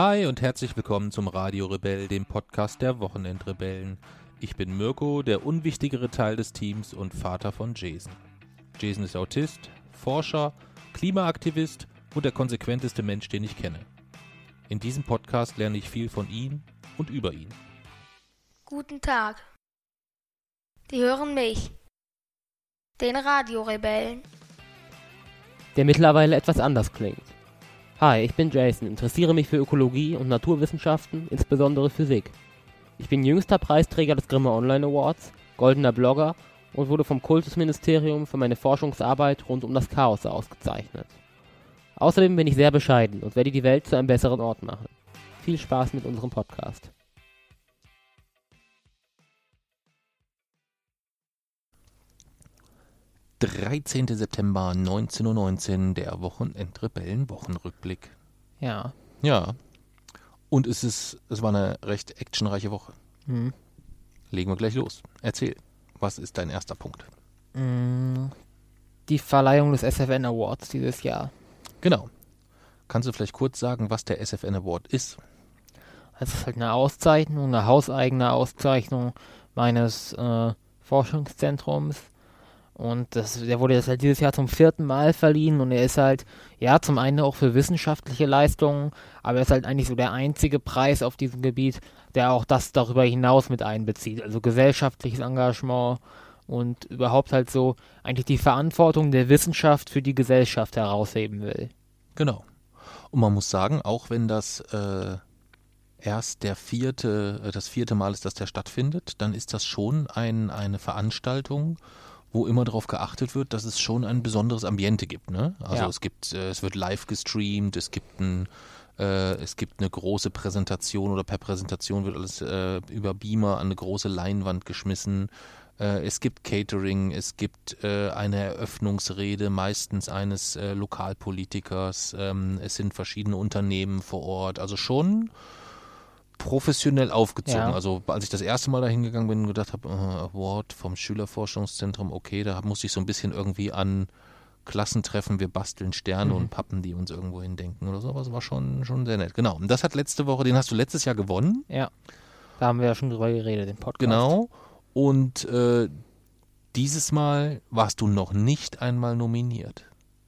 Hi und herzlich willkommen zum Radio Rebell, dem Podcast der Wochenendrebellen. Ich bin Mirko, der unwichtigere Teil des Teams und Vater von Jason. Jason ist Autist, Forscher, Klimaaktivist und der konsequenteste Mensch, den ich kenne. In diesem Podcast lerne ich viel von ihm und über ihn. Guten Tag. Die hören mich. Den Radiorebellen. der mittlerweile etwas anders klingt. Hi, ich bin Jason, interessiere mich für Ökologie und Naturwissenschaften, insbesondere Physik. Ich bin jüngster Preisträger des Grimme Online Awards, goldener Blogger und wurde vom Kultusministerium für meine Forschungsarbeit rund um das Chaos ausgezeichnet. Außerdem bin ich sehr bescheiden und werde die Welt zu einem besseren Ort machen. Viel Spaß mit unserem Podcast. 13. September 1919, der Wochenendrebellen-Wochenrückblick. Ja. Ja. Und es ist, es war eine recht actionreiche Woche. Hm. Legen wir gleich los. Erzähl, was ist dein erster Punkt? Mm, Die Verleihung des SFN Awards dieses Jahr. Genau. Kannst du vielleicht kurz sagen, was der SFN Award ist? Es ist halt eine Auszeichnung, eine hauseigene Auszeichnung meines äh, Forschungszentrums. Und das, der wurde jetzt halt dieses Jahr zum vierten Mal verliehen und er ist halt, ja, zum einen auch für wissenschaftliche Leistungen, aber er ist halt eigentlich so der einzige Preis auf diesem Gebiet, der auch das darüber hinaus mit einbezieht. Also gesellschaftliches Engagement und überhaupt halt so eigentlich die Verantwortung der Wissenschaft für die Gesellschaft herausheben will. Genau. Und man muss sagen, auch wenn das äh, erst der vierte, äh, das vierte Mal ist, dass der stattfindet, dann ist das schon ein, eine Veranstaltung, wo immer darauf geachtet wird, dass es schon ein besonderes Ambiente gibt. Ne? Also Ja. es gibt, äh, es wird live gestreamt, es gibt ein äh, es gibt eine große Präsentation oder per Präsentation wird alles äh, über Beamer an eine große Leinwand geschmissen. Äh, es gibt Catering, es gibt äh, eine Eröffnungsrede, meistens eines Lokalpolitikers. Ähm, es sind verschiedene Unternehmen vor Ort. Also schon professionell aufgezogen. Ja. Also als ich das erste Mal dahin gegangen bin und gedacht habe, äh, Award vom Schülerforschungszentrum, okay, da musste ich so ein bisschen irgendwie an Klassentreffen, wir basteln Sterne Mhm. und Pappen, die uns irgendwo hindenken oder so. Aber es war schon, schon sehr nett. Genau. Und das hat letzte Woche, den hast du letztes Jahr gewonnen. Ja, da haben wir ja schon drüber geredet, im Podcast. Genau. Und äh, dieses Mal warst du noch nicht einmal nominiert.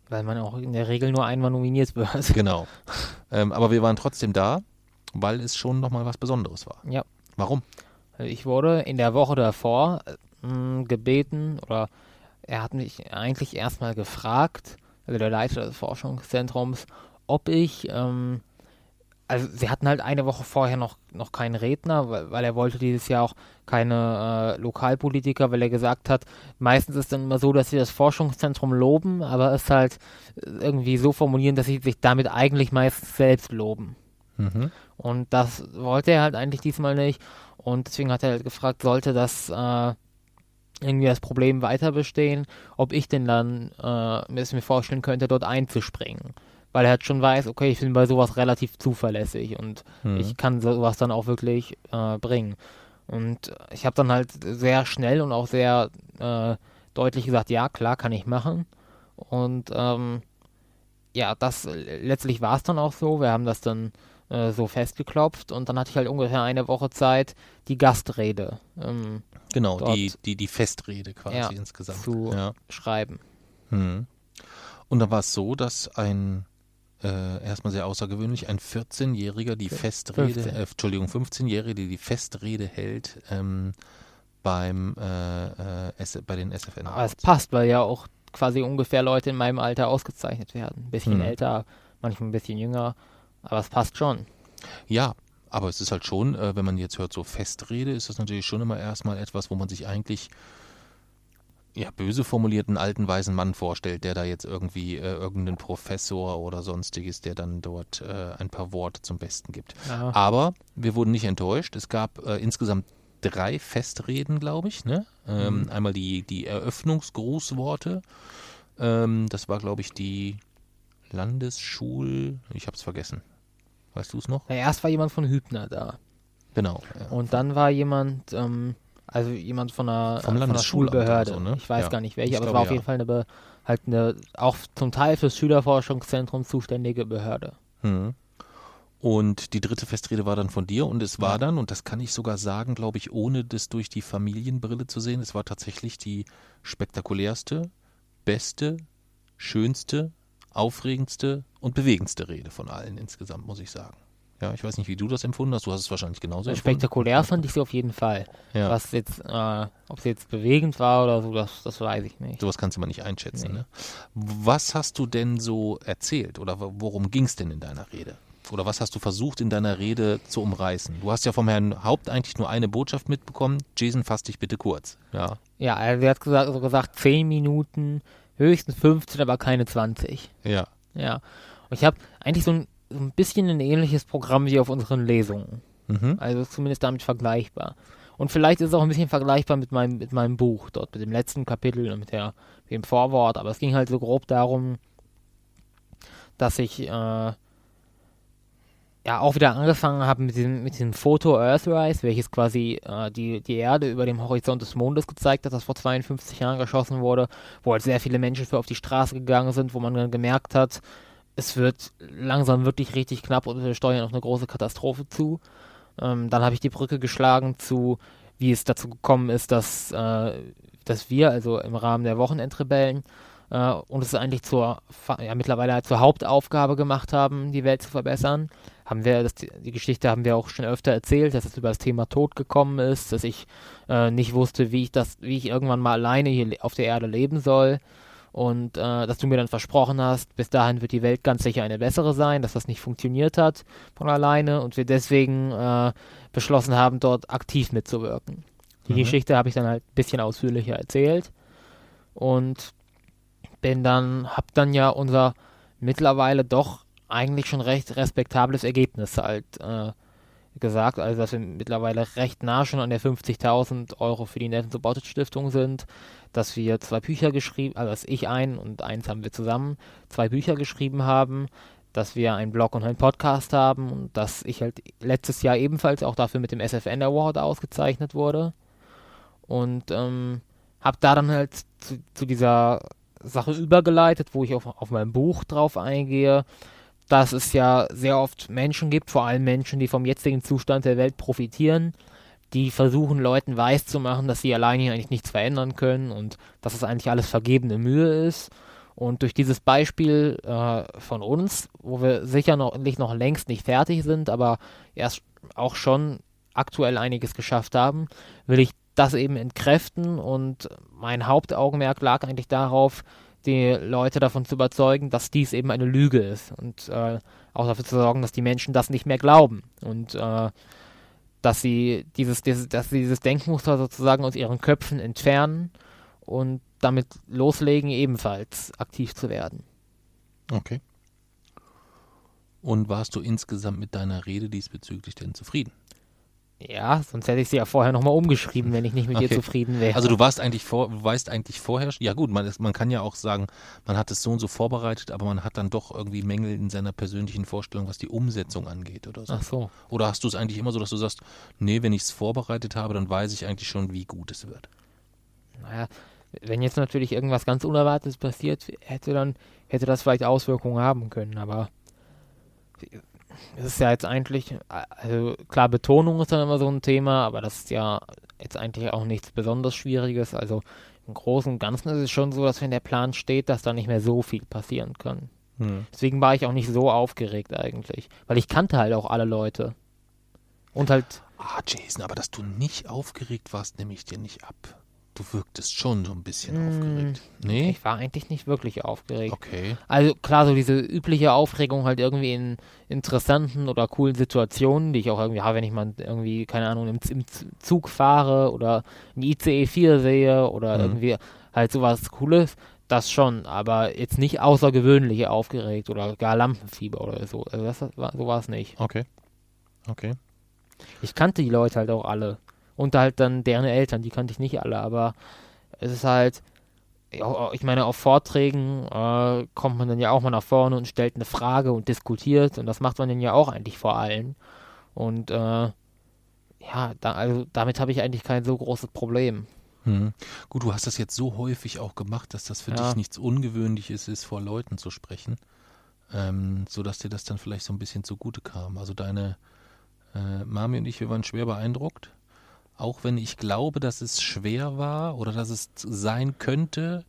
Weil man auch in der Regel nur einmal nominiert wird. Genau. ähm, aber wir waren trotzdem da, weil es schon nochmal was Besonderes war. Ja. Warum? Ich wurde in der Woche davor äh, mh, gebeten, oder er hat mich eigentlich erstmal gefragt, also der Leiter des Forschungszentrums, ob ich, ähm, also sie hatten halt eine Woche vorher noch, noch keinen Redner, weil, weil er wollte dieses Jahr auch keine äh, Lokalpolitiker, weil er gesagt hat, meistens ist dann immer so, dass sie das Forschungszentrum loben, aber es halt irgendwie so formulieren, dass sie sich damit eigentlich meistens selbst loben. Mhm. Und das wollte er halt eigentlich diesmal nicht. Und deswegen hat er halt gefragt, sollte das äh, irgendwie das Problem weiter bestehen, ob ich denn dann äh, es mir vorstellen könnte, dort einzuspringen. Weil er halt schon weiß, okay, ich bin bei sowas relativ zuverlässig und Mhm. ich kann sowas dann auch wirklich äh, bringen. Und ich habe dann halt sehr schnell und auch sehr äh, deutlich gesagt, ja, klar, kann ich machen. Und ähm, ja, das letztlich war es dann auch so. Wir haben das dann äh, so festgeklopft und dann hatte ich halt ungefähr eine Woche Zeit, die Gastrede ähm, Genau, die, die, die Festrede quasi Ja, insgesamt. zu Ja. schreiben. Mhm. Und da war es so, dass ein äh, erstmal sehr außergewöhnlich, ein 14-Jähriger die Festrede, 15. äh, Entschuldigung, 15-Jährige, die die Festrede hält ähm, beim äh, äh, S bei den SFN. Aber es passt, weil ja auch quasi ungefähr Leute in meinem Alter ausgezeichnet werden. Ein bisschen Hm. älter, manchmal ein bisschen jünger, aber es passt schon. Ja, aber es ist halt schon, äh, wenn man jetzt hört, so Festrede, ist das natürlich schon immer erstmal etwas, wo man sich eigentlich, ja, böse formulierten alten weißen Mann vorstellt, der da jetzt irgendwie äh, irgendeinen Professor oder sonstiges, der dann dort äh, ein paar Worte zum Besten gibt. Ja. Aber wir wurden nicht enttäuscht. Es gab äh, insgesamt drei Festreden, glaube ich. Ne? Ähm, Mhm. Einmal die, die Eröffnungsgrußworte. Ähm, das war, glaube ich, die Landesschul... Ich habe es vergessen. Weißt du es noch? Na, erst war jemand von Hübner da. Genau. Ja. Und dann war jemand, ähm, also jemand von einer, von einer Schulbehörde. so, ne? Ich weiß Ja. gar nicht welche, Ich aber es war auf ja. jeden Fall eine, Be halt eine, auch zum Teil fürs Schülerforschungszentrum zuständige Behörde. Hm. Und die dritte Festrede war dann von dir und es war dann, und das kann ich sogar sagen, glaube ich, ohne das durch die Familienbrille zu sehen, es war tatsächlich die spektakulärste, beste, schönste, aufregendste und bewegendste Rede von allen insgesamt, muss ich sagen. Ja, ich weiß nicht, wie du das empfunden hast. Du hast es wahrscheinlich genauso empfunden. Spektakulär fand ich sie auf jeden Fall. Ja. Was jetzt, äh, ob sie jetzt bewegend war oder so, das, das weiß ich nicht. Sowas kannst du mal nicht einschätzen. Nee. Ne? Was hast du denn so erzählt oder worum ging es denn in deiner Rede? Oder was hast du versucht in deiner Rede zu umreißen? Du hast ja vom Herrn Haupt eigentlich nur eine Botschaft mitbekommen. Jason, fass dich bitte kurz. Ja. Ja, also er hat gesagt, also gesagt 10 Minuten, höchstens 15, aber keine 20. Ja. Ja. Und ich habe eigentlich so ein, so ein bisschen ein ähnliches Programm wie auf unseren Lesungen. Mhm. Also zumindest damit vergleichbar. Und vielleicht ist es auch ein bisschen vergleichbar mit meinem, mit meinem Buch, dort mit dem letzten Kapitel und mit, der, mit dem Vorwort. Aber es ging halt so grob darum, dass ich äh, ja auch wieder angefangen habe mit diesem, mit diesem Foto Earthrise, welches quasi äh, die, die Erde über dem Horizont des Mondes gezeigt hat, das vor 52 Jahren geschossen wurde, wo halt sehr viele Menschen für auf die Straße gegangen sind, wo man dann gemerkt hat, es wird langsam wirklich richtig knapp und wir steuern auf eine große Katastrophe zu. Ähm, dann habe ich die Brücke geschlagen zu, wie es dazu gekommen ist, dass, äh, dass wir, also im Rahmen der Wochenendrebellen, äh, uns es eigentlich zur, ja, mittlerweile zur Hauptaufgabe gemacht haben, die Welt zu verbessern. Haben wir, das, die Geschichte haben wir auch schon öfter erzählt, dass es über das Thema Tod gekommen ist, dass ich äh, nicht wusste, wie ich das, wie ich irgendwann mal alleine hier auf der Erde leben soll. Und äh, dass du mir dann versprochen hast, bis dahin wird die Welt ganz sicher eine bessere sein, dass das nicht funktioniert hat von alleine und wir deswegen äh, beschlossen haben, dort aktiv mitzuwirken. Die Mhm. Geschichte habe ich dann halt ein bisschen ausführlicher erzählt und bin dann, hab dann ja unser mittlerweile doch eigentlich schon recht respektables Ergebnis halt äh, gesagt, also dass wir mittlerweile recht nah schon an der 50.000 Euro für die Netten Supported Stiftung sind, dass wir zwei Bücher geschrieben, also dass ich ein und eins haben wir zusammen, zwei Bücher geschrieben haben, dass wir einen Blog und einen Podcast haben und dass ich halt letztes Jahr ebenfalls auch dafür mit dem SFN Award ausgezeichnet wurde. Und ähm, habe da dann halt zu, zu dieser Sache übergeleitet, wo ich auf, auf mein Buch drauf eingehe, dass es ja sehr oft Menschen gibt, vor allem Menschen, die vom jetzigen Zustand der Welt profitieren, die versuchen Leuten weiszumachen, dass sie alleine hier eigentlich nichts verändern können und dass es eigentlich alles vergebene Mühe ist. Und durch dieses Beispiel äh, von uns, wo wir sicher noch, nicht noch längst nicht fertig sind, aber erst auch schon aktuell einiges geschafft haben, will ich das eben entkräften und mein Hauptaugenmerk lag eigentlich darauf, die Leute davon zu überzeugen, dass dies eben eine Lüge ist und äh, auch dafür zu sorgen, dass die Menschen das nicht mehr glauben und äh, dass sie dieses, dieses, dass sie dieses Denkmuster sozusagen aus ihren Köpfen entfernen und damit loslegen, ebenfalls aktiv zu werden. Okay. Und warst du insgesamt mit deiner Rede diesbezüglich denn zufrieden? Ja, sonst hätte ich sie ja vorher nochmal umgeschrieben, wenn ich nicht mit Okay. ihr zufrieden wäre. Also du warst eigentlich vor, du weißt eigentlich vorher, ja gut, man, ist, man kann ja auch sagen, man hat es so und so vorbereitet, aber man hat dann doch irgendwie Mängel in seiner persönlichen Vorstellung, was die Umsetzung angeht oder so. Ach so. Oder hast du es eigentlich immer so, dass du sagst, nee, wenn ich es vorbereitet habe, dann weiß ich eigentlich schon, wie gut es wird. Naja, wenn jetzt natürlich irgendwas ganz Unerwartetes passiert, hätte dann, hätte das vielleicht Auswirkungen haben können, aber es ist ja jetzt eigentlich, also klar, Betonung ist dann immer so ein Thema, aber das ist ja jetzt eigentlich auch nichts besonders Schwieriges. Also im Großen und Ganzen ist es schon so, dass wenn der Plan steht, dass da nicht mehr so viel passieren kann. Hm. Deswegen war ich auch nicht so aufgeregt eigentlich, weil ich kannte halt auch alle Leute. Und halt, Ah, Jason, aber dass du nicht aufgeregt warst, nehme ich dir nicht ab. Du wirktest schon so ein bisschen Mm, aufgeregt. Nee? ich war eigentlich nicht wirklich aufgeregt. Okay. Also klar, so diese übliche Aufregung halt irgendwie in interessanten oder coolen Situationen, die ich auch irgendwie habe, wenn ich mal irgendwie, keine Ahnung, im, im Zug fahre oder ein ICE 4 sehe oder Mhm. irgendwie halt sowas Cooles, das schon, aber jetzt nicht außergewöhnlich aufgeregt oder gar Lampenfieber oder so. Also das war, so war es nicht. Okay. Okay. Ich kannte die Leute halt auch alle. Und halt dann deren Eltern, die kannte ich nicht alle, aber es ist halt, ich meine, auf Vorträgen äh, kommt man dann ja auch mal nach vorne und stellt eine Frage und diskutiert und das macht man dann ja auch eigentlich vor allen. Und äh, ja, da, also damit habe ich eigentlich kein so großes Problem. Hm. Gut, du hast das jetzt so häufig auch gemacht, dass das für Ja. dich nichts Ungewöhnliches ist, vor Leuten zu sprechen. ähm, sodass dir das dann vielleicht so ein bisschen zugute kam. Also deine äh, Mami und ich, wir waren schwer beeindruckt. Auch wenn ich glaube, dass es schwer war oder dass es sein könnte,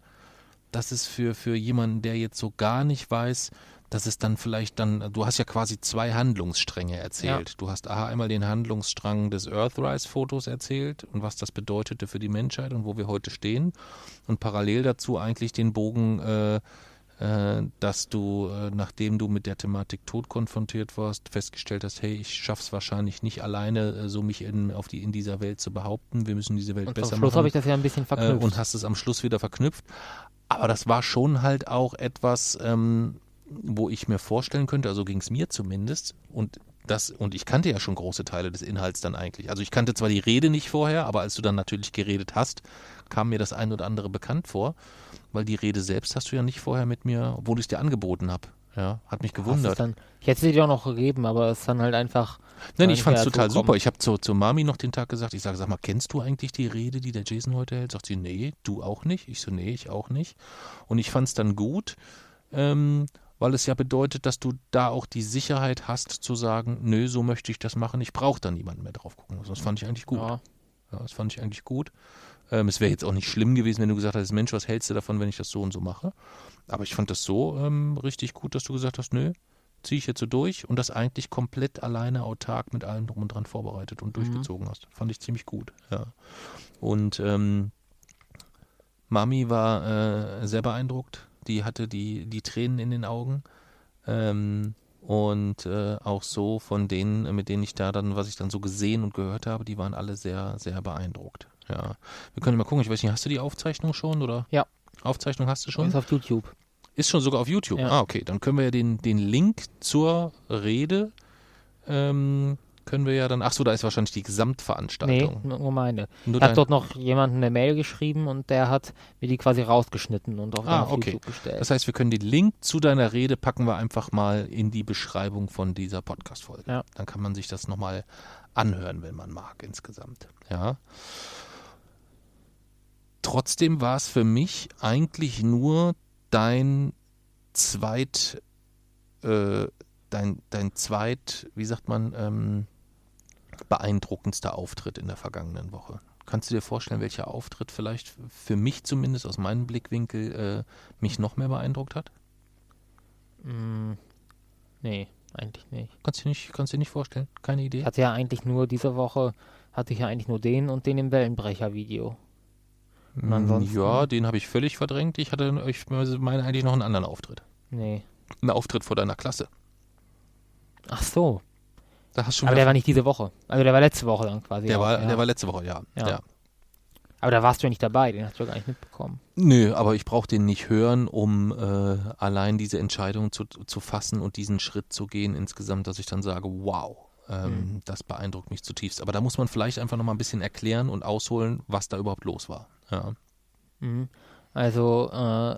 dass es für, für jemanden, der jetzt so gar nicht weiß, dass es dann vielleicht dann, du hast ja quasi zwei Handlungsstränge erzählt. Ja. Du hast aha, einmal den Handlungsstrang des Earthrise-Fotos erzählt und was das bedeutete für die Menschheit und wo wir heute stehen. Und parallel dazu eigentlich den Bogen, äh, dass du, äh, nachdem du mit der Thematik Tod konfrontiert warst, festgestellt hast, hey, ich schaff's wahrscheinlich nicht alleine, äh, so mich in, auf die, in dieser Welt zu behaupten. Wir müssen diese Welt und besser machen. Am Schluss habe ich das ja ein bisschen verknüpft. Äh, und hast es am Schluss wieder verknüpft. Aber das war schon halt auch etwas, ähm, wo ich mir vorstellen könnte, also ging es mir zumindest, und das, und ich kannte ja schon große Teile des Inhalts dann eigentlich. Also ich kannte zwar die Rede nicht vorher, aber als du dann natürlich geredet hast, kam mir das ein oder andere bekannt vor, weil die Rede selbst hast du ja nicht vorher mit mir, obwohl ich es dir angeboten habe. Ja, hat mich gewundert. Dann, ich hätte sie dir auch noch gegeben, aber es ist dann halt einfach. Nein, ich fand es total super. Ich habe zur, zur Mami noch den Tag gesagt, ich sage, sag mal, kennst du eigentlich die Rede, die der Jason heute hält? Sagt sie, nee, du auch nicht. Ich so, nee, ich auch nicht. Und ich fand es dann gut, ähm, weil es ja bedeutet, dass du da auch die Sicherheit hast zu sagen, nö, so möchte ich das machen, ich brauche da niemanden mehr drauf gucken. Das fand ich eigentlich gut. Ja. ja das fand ich eigentlich gut. Ähm, es wäre jetzt auch nicht schlimm gewesen, wenn du gesagt hättest, Mensch, was hältst du davon, wenn ich das so und so mache? Aber ich fand das so ähm, richtig gut, dass du gesagt hast, nö, ziehe ich jetzt so durch und das eigentlich komplett alleine autark mit allem drum und dran vorbereitet und mhm. durchgezogen hast. Fand ich ziemlich gut, ja. Und ähm, Mami war äh, sehr beeindruckt die hatte die, die Tränen in den Augen. Ähm, und äh, auch so von denen, mit denen ich da dann, was ich dann so gesehen und gehört habe, die waren alle sehr, sehr beeindruckt. Ja. Wir können mal gucken, ich weiß nicht, hast du die Aufzeichnung schon oder? Ja. Aufzeichnung hast du schon? Ist auf YouTube. Ist schon sogar auf YouTube. Ja. Ah, okay. Dann können wir ja den, den Link zur Rede ähm, können wir ja dann. Ach so, da ist wahrscheinlich die Gesamtveranstaltung. Nee, nur meine. Nur ich habe dort noch jemanden eine Mail geschrieben und der hat mir die quasi rausgeschnitten und auf, ah, okay. YouTube gestellt. Das heißt, wir können den Link zu deiner Rede packen wir einfach mal in die Beschreibung von dieser Podcast-Folge. Ja. Dann kann man sich das nochmal anhören, wenn man mag, insgesamt. Ja. Trotzdem war es für mich eigentlich nur dein zweit äh, dein, dein zweit, wie sagt man, ähm, beeindruckendster Auftritt in der vergangenen Woche? Kannst du dir vorstellen, welcher Auftritt vielleicht für mich zumindest aus meinem Blickwinkel äh, mich noch mehr beeindruckt hat? Mm, nee, eigentlich nicht. Kannst du nicht, kannst du dir nicht vorstellen? Keine Idee? Ich hatte ja eigentlich nur diese Woche, hatte ich ja eigentlich nur den und den im Wellenbrecher-Video. Mm, ja, den habe ich völlig verdrängt. Ich hatte, ich meine eigentlich noch einen anderen Auftritt. Nee. Ein Auftritt vor deiner Klasse. Ach so. Da hast schon Aber der war nicht diese Woche. Also der war letzte Woche dann quasi. Der, auch, war, ja. der war letzte Woche, ja. Ja. ja. Aber da warst du ja nicht dabei, den hast du ja gar nicht mitbekommen. Nö, aber ich brauche den nicht hören, um äh, allein diese Entscheidung zu, zu fassen und diesen Schritt zu gehen insgesamt, dass ich dann sage, wow, ähm, mhm. das beeindruckt mich zutiefst. Aber da muss man vielleicht einfach nochmal ein bisschen erklären und ausholen, was da überhaupt los war. Ja. Mhm. Also, äh,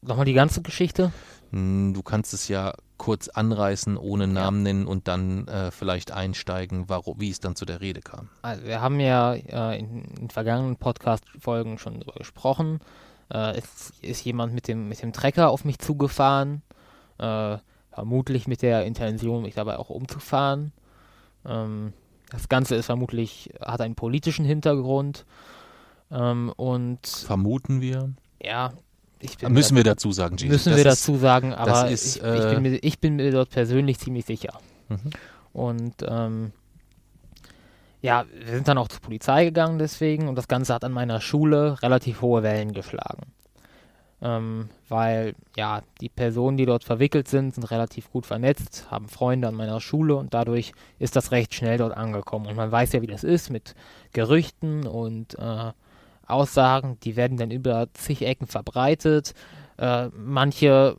nochmal die ganze Geschichte? Hm, du kannst es ja kurz anreißen, ohne Namen nennen und dann äh, vielleicht einsteigen, warum, wie es dann zu der Rede kam. Also wir haben ja äh, in, in, vergangenen Podcast-Folgen schon darüber gesprochen. Äh, es ist jemand mit dem, mit dem Trecker auf mich zugefahren, äh, vermutlich mit der Intention, mich dabei auch umzufahren. Ähm, das Ganze ist vermutlich, hat einen politischen Hintergrund. Ähm, und vermuten wir. Ja, müssen wir dazu sagen, Jesus. Müssen das wir ist, dazu sagen, aber ist, ich, ich, bin äh, mir, ich, bin mir, dort persönlich ziemlich sicher. Mhm. Und ähm, ja, wir sind dann auch zur Polizei gegangen deswegen und das Ganze hat an meiner Schule relativ hohe Wellen geschlagen. Ähm, weil ja, die Personen, die dort verwickelt sind, sind relativ gut vernetzt, haben Freunde an meiner Schule und dadurch ist das recht schnell dort angekommen. Und man weiß ja, wie das ist mit Gerüchten und äh, Aussagen, die werden dann über zig Ecken verbreitet. Äh, manche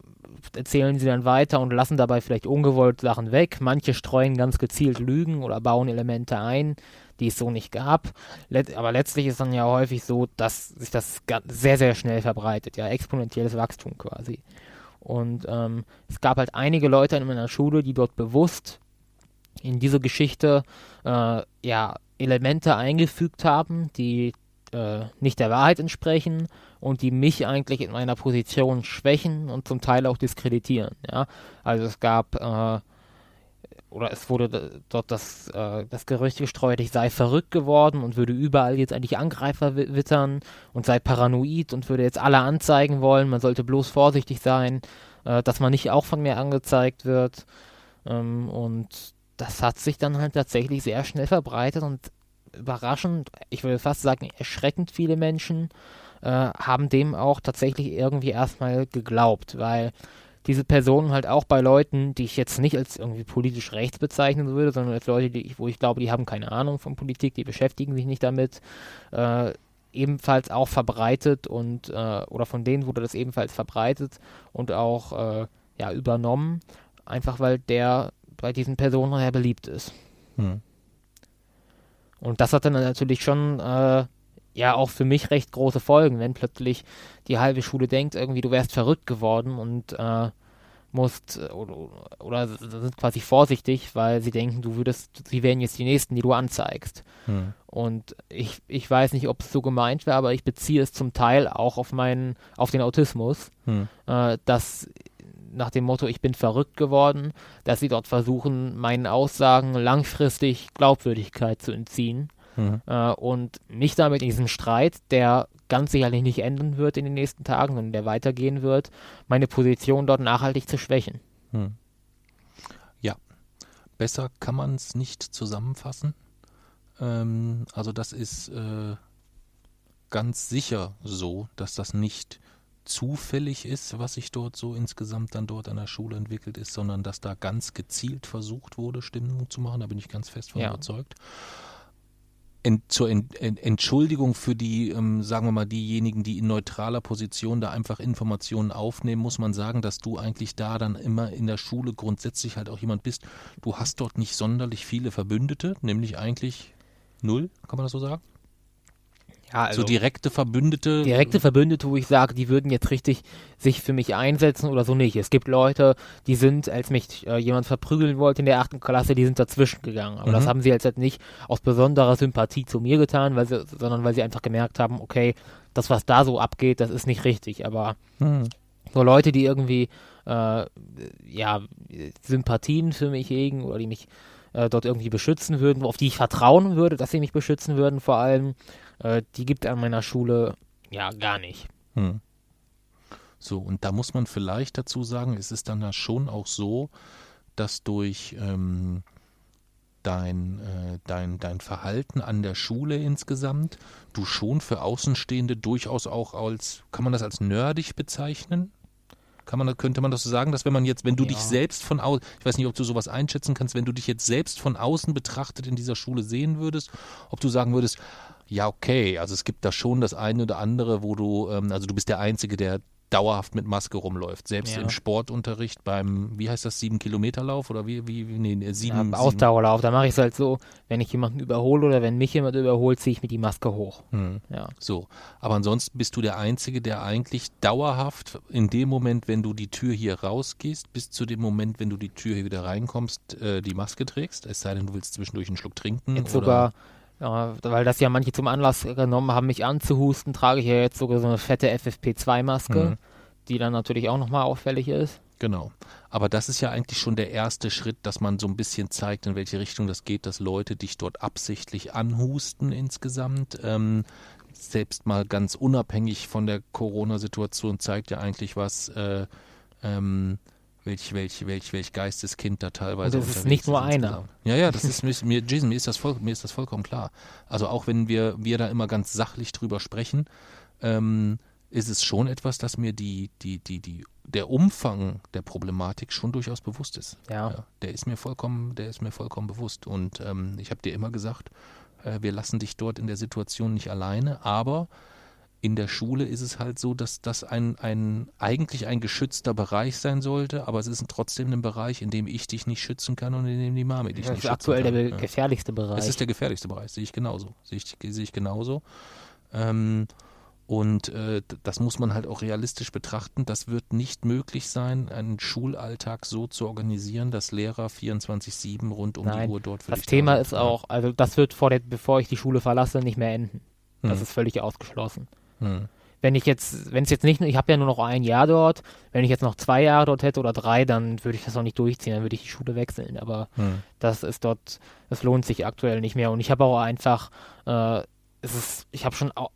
erzählen sie dann weiter und lassen dabei vielleicht ungewollt Sachen weg. Manche streuen ganz gezielt Lügen oder bauen Elemente ein, die es so nicht gab. Let aber letztlich ist dann ja häufig so, dass sich das sehr, sehr schnell verbreitet. Ja, exponentielles Wachstum quasi. Und ähm, es gab halt einige Leute in meiner Schule, die dort bewusst in diese Geschichte äh, ja Elemente eingefügt haben, die äh, nicht der Wahrheit entsprechen und die mich eigentlich in meiner Position schwächen und zum Teil auch diskreditieren. Ja? Also es gab äh, oder es wurde dort das, äh, das Gerücht gestreut, ich sei verrückt geworden und würde überall jetzt eigentlich Angreifer wittern und sei paranoid und würde jetzt alle anzeigen wollen, man sollte bloß vorsichtig sein, äh, dass man nicht auch von mir angezeigt wird. Ähm, und das hat sich dann halt tatsächlich sehr schnell verbreitet und überraschend, ich würde fast sagen, erschreckend viele Menschen äh, haben dem auch tatsächlich irgendwie erstmal geglaubt, weil diese Personen halt auch bei Leuten, die ich jetzt nicht als irgendwie politisch rechts bezeichnen würde, sondern als Leute, die ich, wo ich glaube, die haben keine Ahnung von Politik, die beschäftigen sich nicht damit, äh, ebenfalls auch verbreitet und äh, oder von denen wurde das ebenfalls verbreitet und auch äh, ja übernommen, einfach weil der bei diesen Personen sehr beliebt ist. Hm. Und das hat dann natürlich schon äh, ja auch für mich recht große Folgen, wenn plötzlich die halbe Schule denkt, irgendwie du wärst verrückt geworden und äh, musst äh, oder, oder, sind quasi vorsichtig, weil sie denken, du würdest, sie wären jetzt die Nächsten, die du anzeigst. Hm. Und ich, ich weiß nicht, ob es so gemeint wäre, aber ich beziehe es zum Teil auch auf meinen, auf den Autismus, hm. äh, dass nach dem Motto, ich bin verrückt geworden, dass sie dort versuchen, meinen Aussagen langfristig Glaubwürdigkeit zu entziehen Mhm. Äh, und mich damit in diesem Streit, der ganz sicherlich nicht enden wird in den nächsten Tagen, sondern der weitergehen wird, meine Position dort nachhaltig zu schwächen. Mhm. Ja, besser kann man es nicht zusammenfassen. Ähm, also das ist äh, ganz sicher so, dass das nicht zufällig ist, was sich dort so insgesamt dann dort an der Schule entwickelt ist, sondern dass da ganz gezielt versucht wurde, Stimmung zu machen. Da bin ich ganz fest von ja. überzeugt. Ent, zur Ent, Ent, Entschuldigung für die, ähm, sagen wir mal, diejenigen, die in neutraler Position da einfach Informationen aufnehmen, muss man sagen, dass du eigentlich da dann immer in der Schule grundsätzlich halt auch jemand bist. Du hast dort nicht sonderlich viele Verbündete, nämlich eigentlich null, kann man das so sagen? Ja, also so direkte Verbündete. Direkte Verbündete, wo ich sage, die würden jetzt richtig sich für mich einsetzen oder so nicht. Es gibt Leute, die sind, als mich äh, jemand verprügeln wollte in der achten Klasse, die sind dazwischen gegangen. Aber mhm. das haben sie jetzt halt nicht aus besonderer Sympathie zu mir getan, weil sie, sondern weil sie einfach gemerkt haben, okay, das, was da so abgeht, das ist nicht richtig. Aber mhm. so Leute, die irgendwie äh, ja, Sympathien für mich hegen oder die mich äh, dort irgendwie beschützen würden, auf die ich vertrauen würde, dass sie mich beschützen würden, vor allem, äh, die gibt an meiner Schule ja gar nicht. Hm. So, und da muss man vielleicht dazu sagen, es ist dann ja schon auch so, dass durch ähm, dein, äh, dein, dein Verhalten an der Schule insgesamt du schon für Außenstehende durchaus auch als, kann man das als nerdig bezeichnen? Kann man, könnte man das so sagen, dass wenn man jetzt, wenn du ja. dich selbst von außen, ich weiß nicht, ob du sowas einschätzen kannst, wenn du dich jetzt selbst von außen betrachtet in dieser Schule sehen würdest, ob du sagen würdest, ja, okay, also es gibt da schon das eine oder andere, wo du, ähm, also du bist der Einzige, der dauerhaft mit Maske rumläuft. Selbst ja. im Sportunterricht beim, wie heißt das, sieben Kilometer Lauf oder wie, wie, nee, sieben. Ja, Ausdauerlauf, da mache ich es halt so, wenn ich jemanden überhole oder wenn mich jemand überholt, ziehe ich mir die Maske hoch. Hm. Ja. So, aber ansonsten bist du der Einzige, der eigentlich dauerhaft in dem Moment, wenn du die Tür hier rausgehst, bis zu dem Moment, wenn du die Tür hier wieder reinkommst, äh, die Maske trägst. Es sei denn, du willst zwischendurch einen Schluck trinken. Jetzt oder sogar ja, weil das ja manche zum Anlass genommen haben, mich anzuhusten, trage ich ja jetzt sogar so eine fette FFP2-Maske, mhm. die dann natürlich auch nochmal auffällig ist. Genau. Aber das ist ja eigentlich schon der erste Schritt, dass man so ein bisschen zeigt, in welche Richtung das geht, dass Leute dich dort absichtlich anhusten insgesamt. Ähm, selbst mal ganz unabhängig von der Corona-Situation zeigt ja eigentlich was, äh, ähm, welch, welch, welch, welch Geisteskind da teilweise Und das ist nicht nur einer. Ja, ja, das ist mir, Jason, mir ist das voll, mir ist das vollkommen klar. Also auch wenn wir, wir da immer ganz sachlich drüber sprechen, ähm, ist es schon etwas, dass mir die, die, die, die, der Umfang der Problematik schon durchaus bewusst ist. Ja. ja der ist mir vollkommen, der ist mir vollkommen bewusst. Und ähm, ich habe dir immer gesagt, äh, wir lassen dich dort in der Situation nicht alleine, aber in der Schule ist es halt so, dass das ein, ein eigentlich ein geschützter Bereich sein sollte, aber es ist trotzdem ein Bereich, in dem ich dich nicht schützen kann und in dem die Mami dich das nicht schützen kann. Das ist aktuell der gefährlichste Bereich. Es ist der gefährlichste Bereich, sehe ich genauso. Sehe ich, sehe ich genauso. Ähm, und äh, das muss man halt auch realistisch betrachten. Das wird nicht möglich sein, einen Schulalltag so zu organisieren, dass Lehrer 24-7 rund um Nein, die Uhr dort für Das Thema ist auch, also das wird vor der, bevor ich die Schule verlasse, nicht mehr enden. Das ist völlig ausgeschlossen. Wenn ich jetzt, wenn es jetzt nicht, ich habe ja nur noch ein Jahr dort, wenn ich jetzt noch zwei Jahre dort hätte oder drei, dann würde ich das auch nicht durchziehen, dann würde ich die Schule wechseln. Aber das ist dort, das lohnt sich aktuell nicht mehr. Und ich habe auch einfach, äh, es ist, ich habe schon auch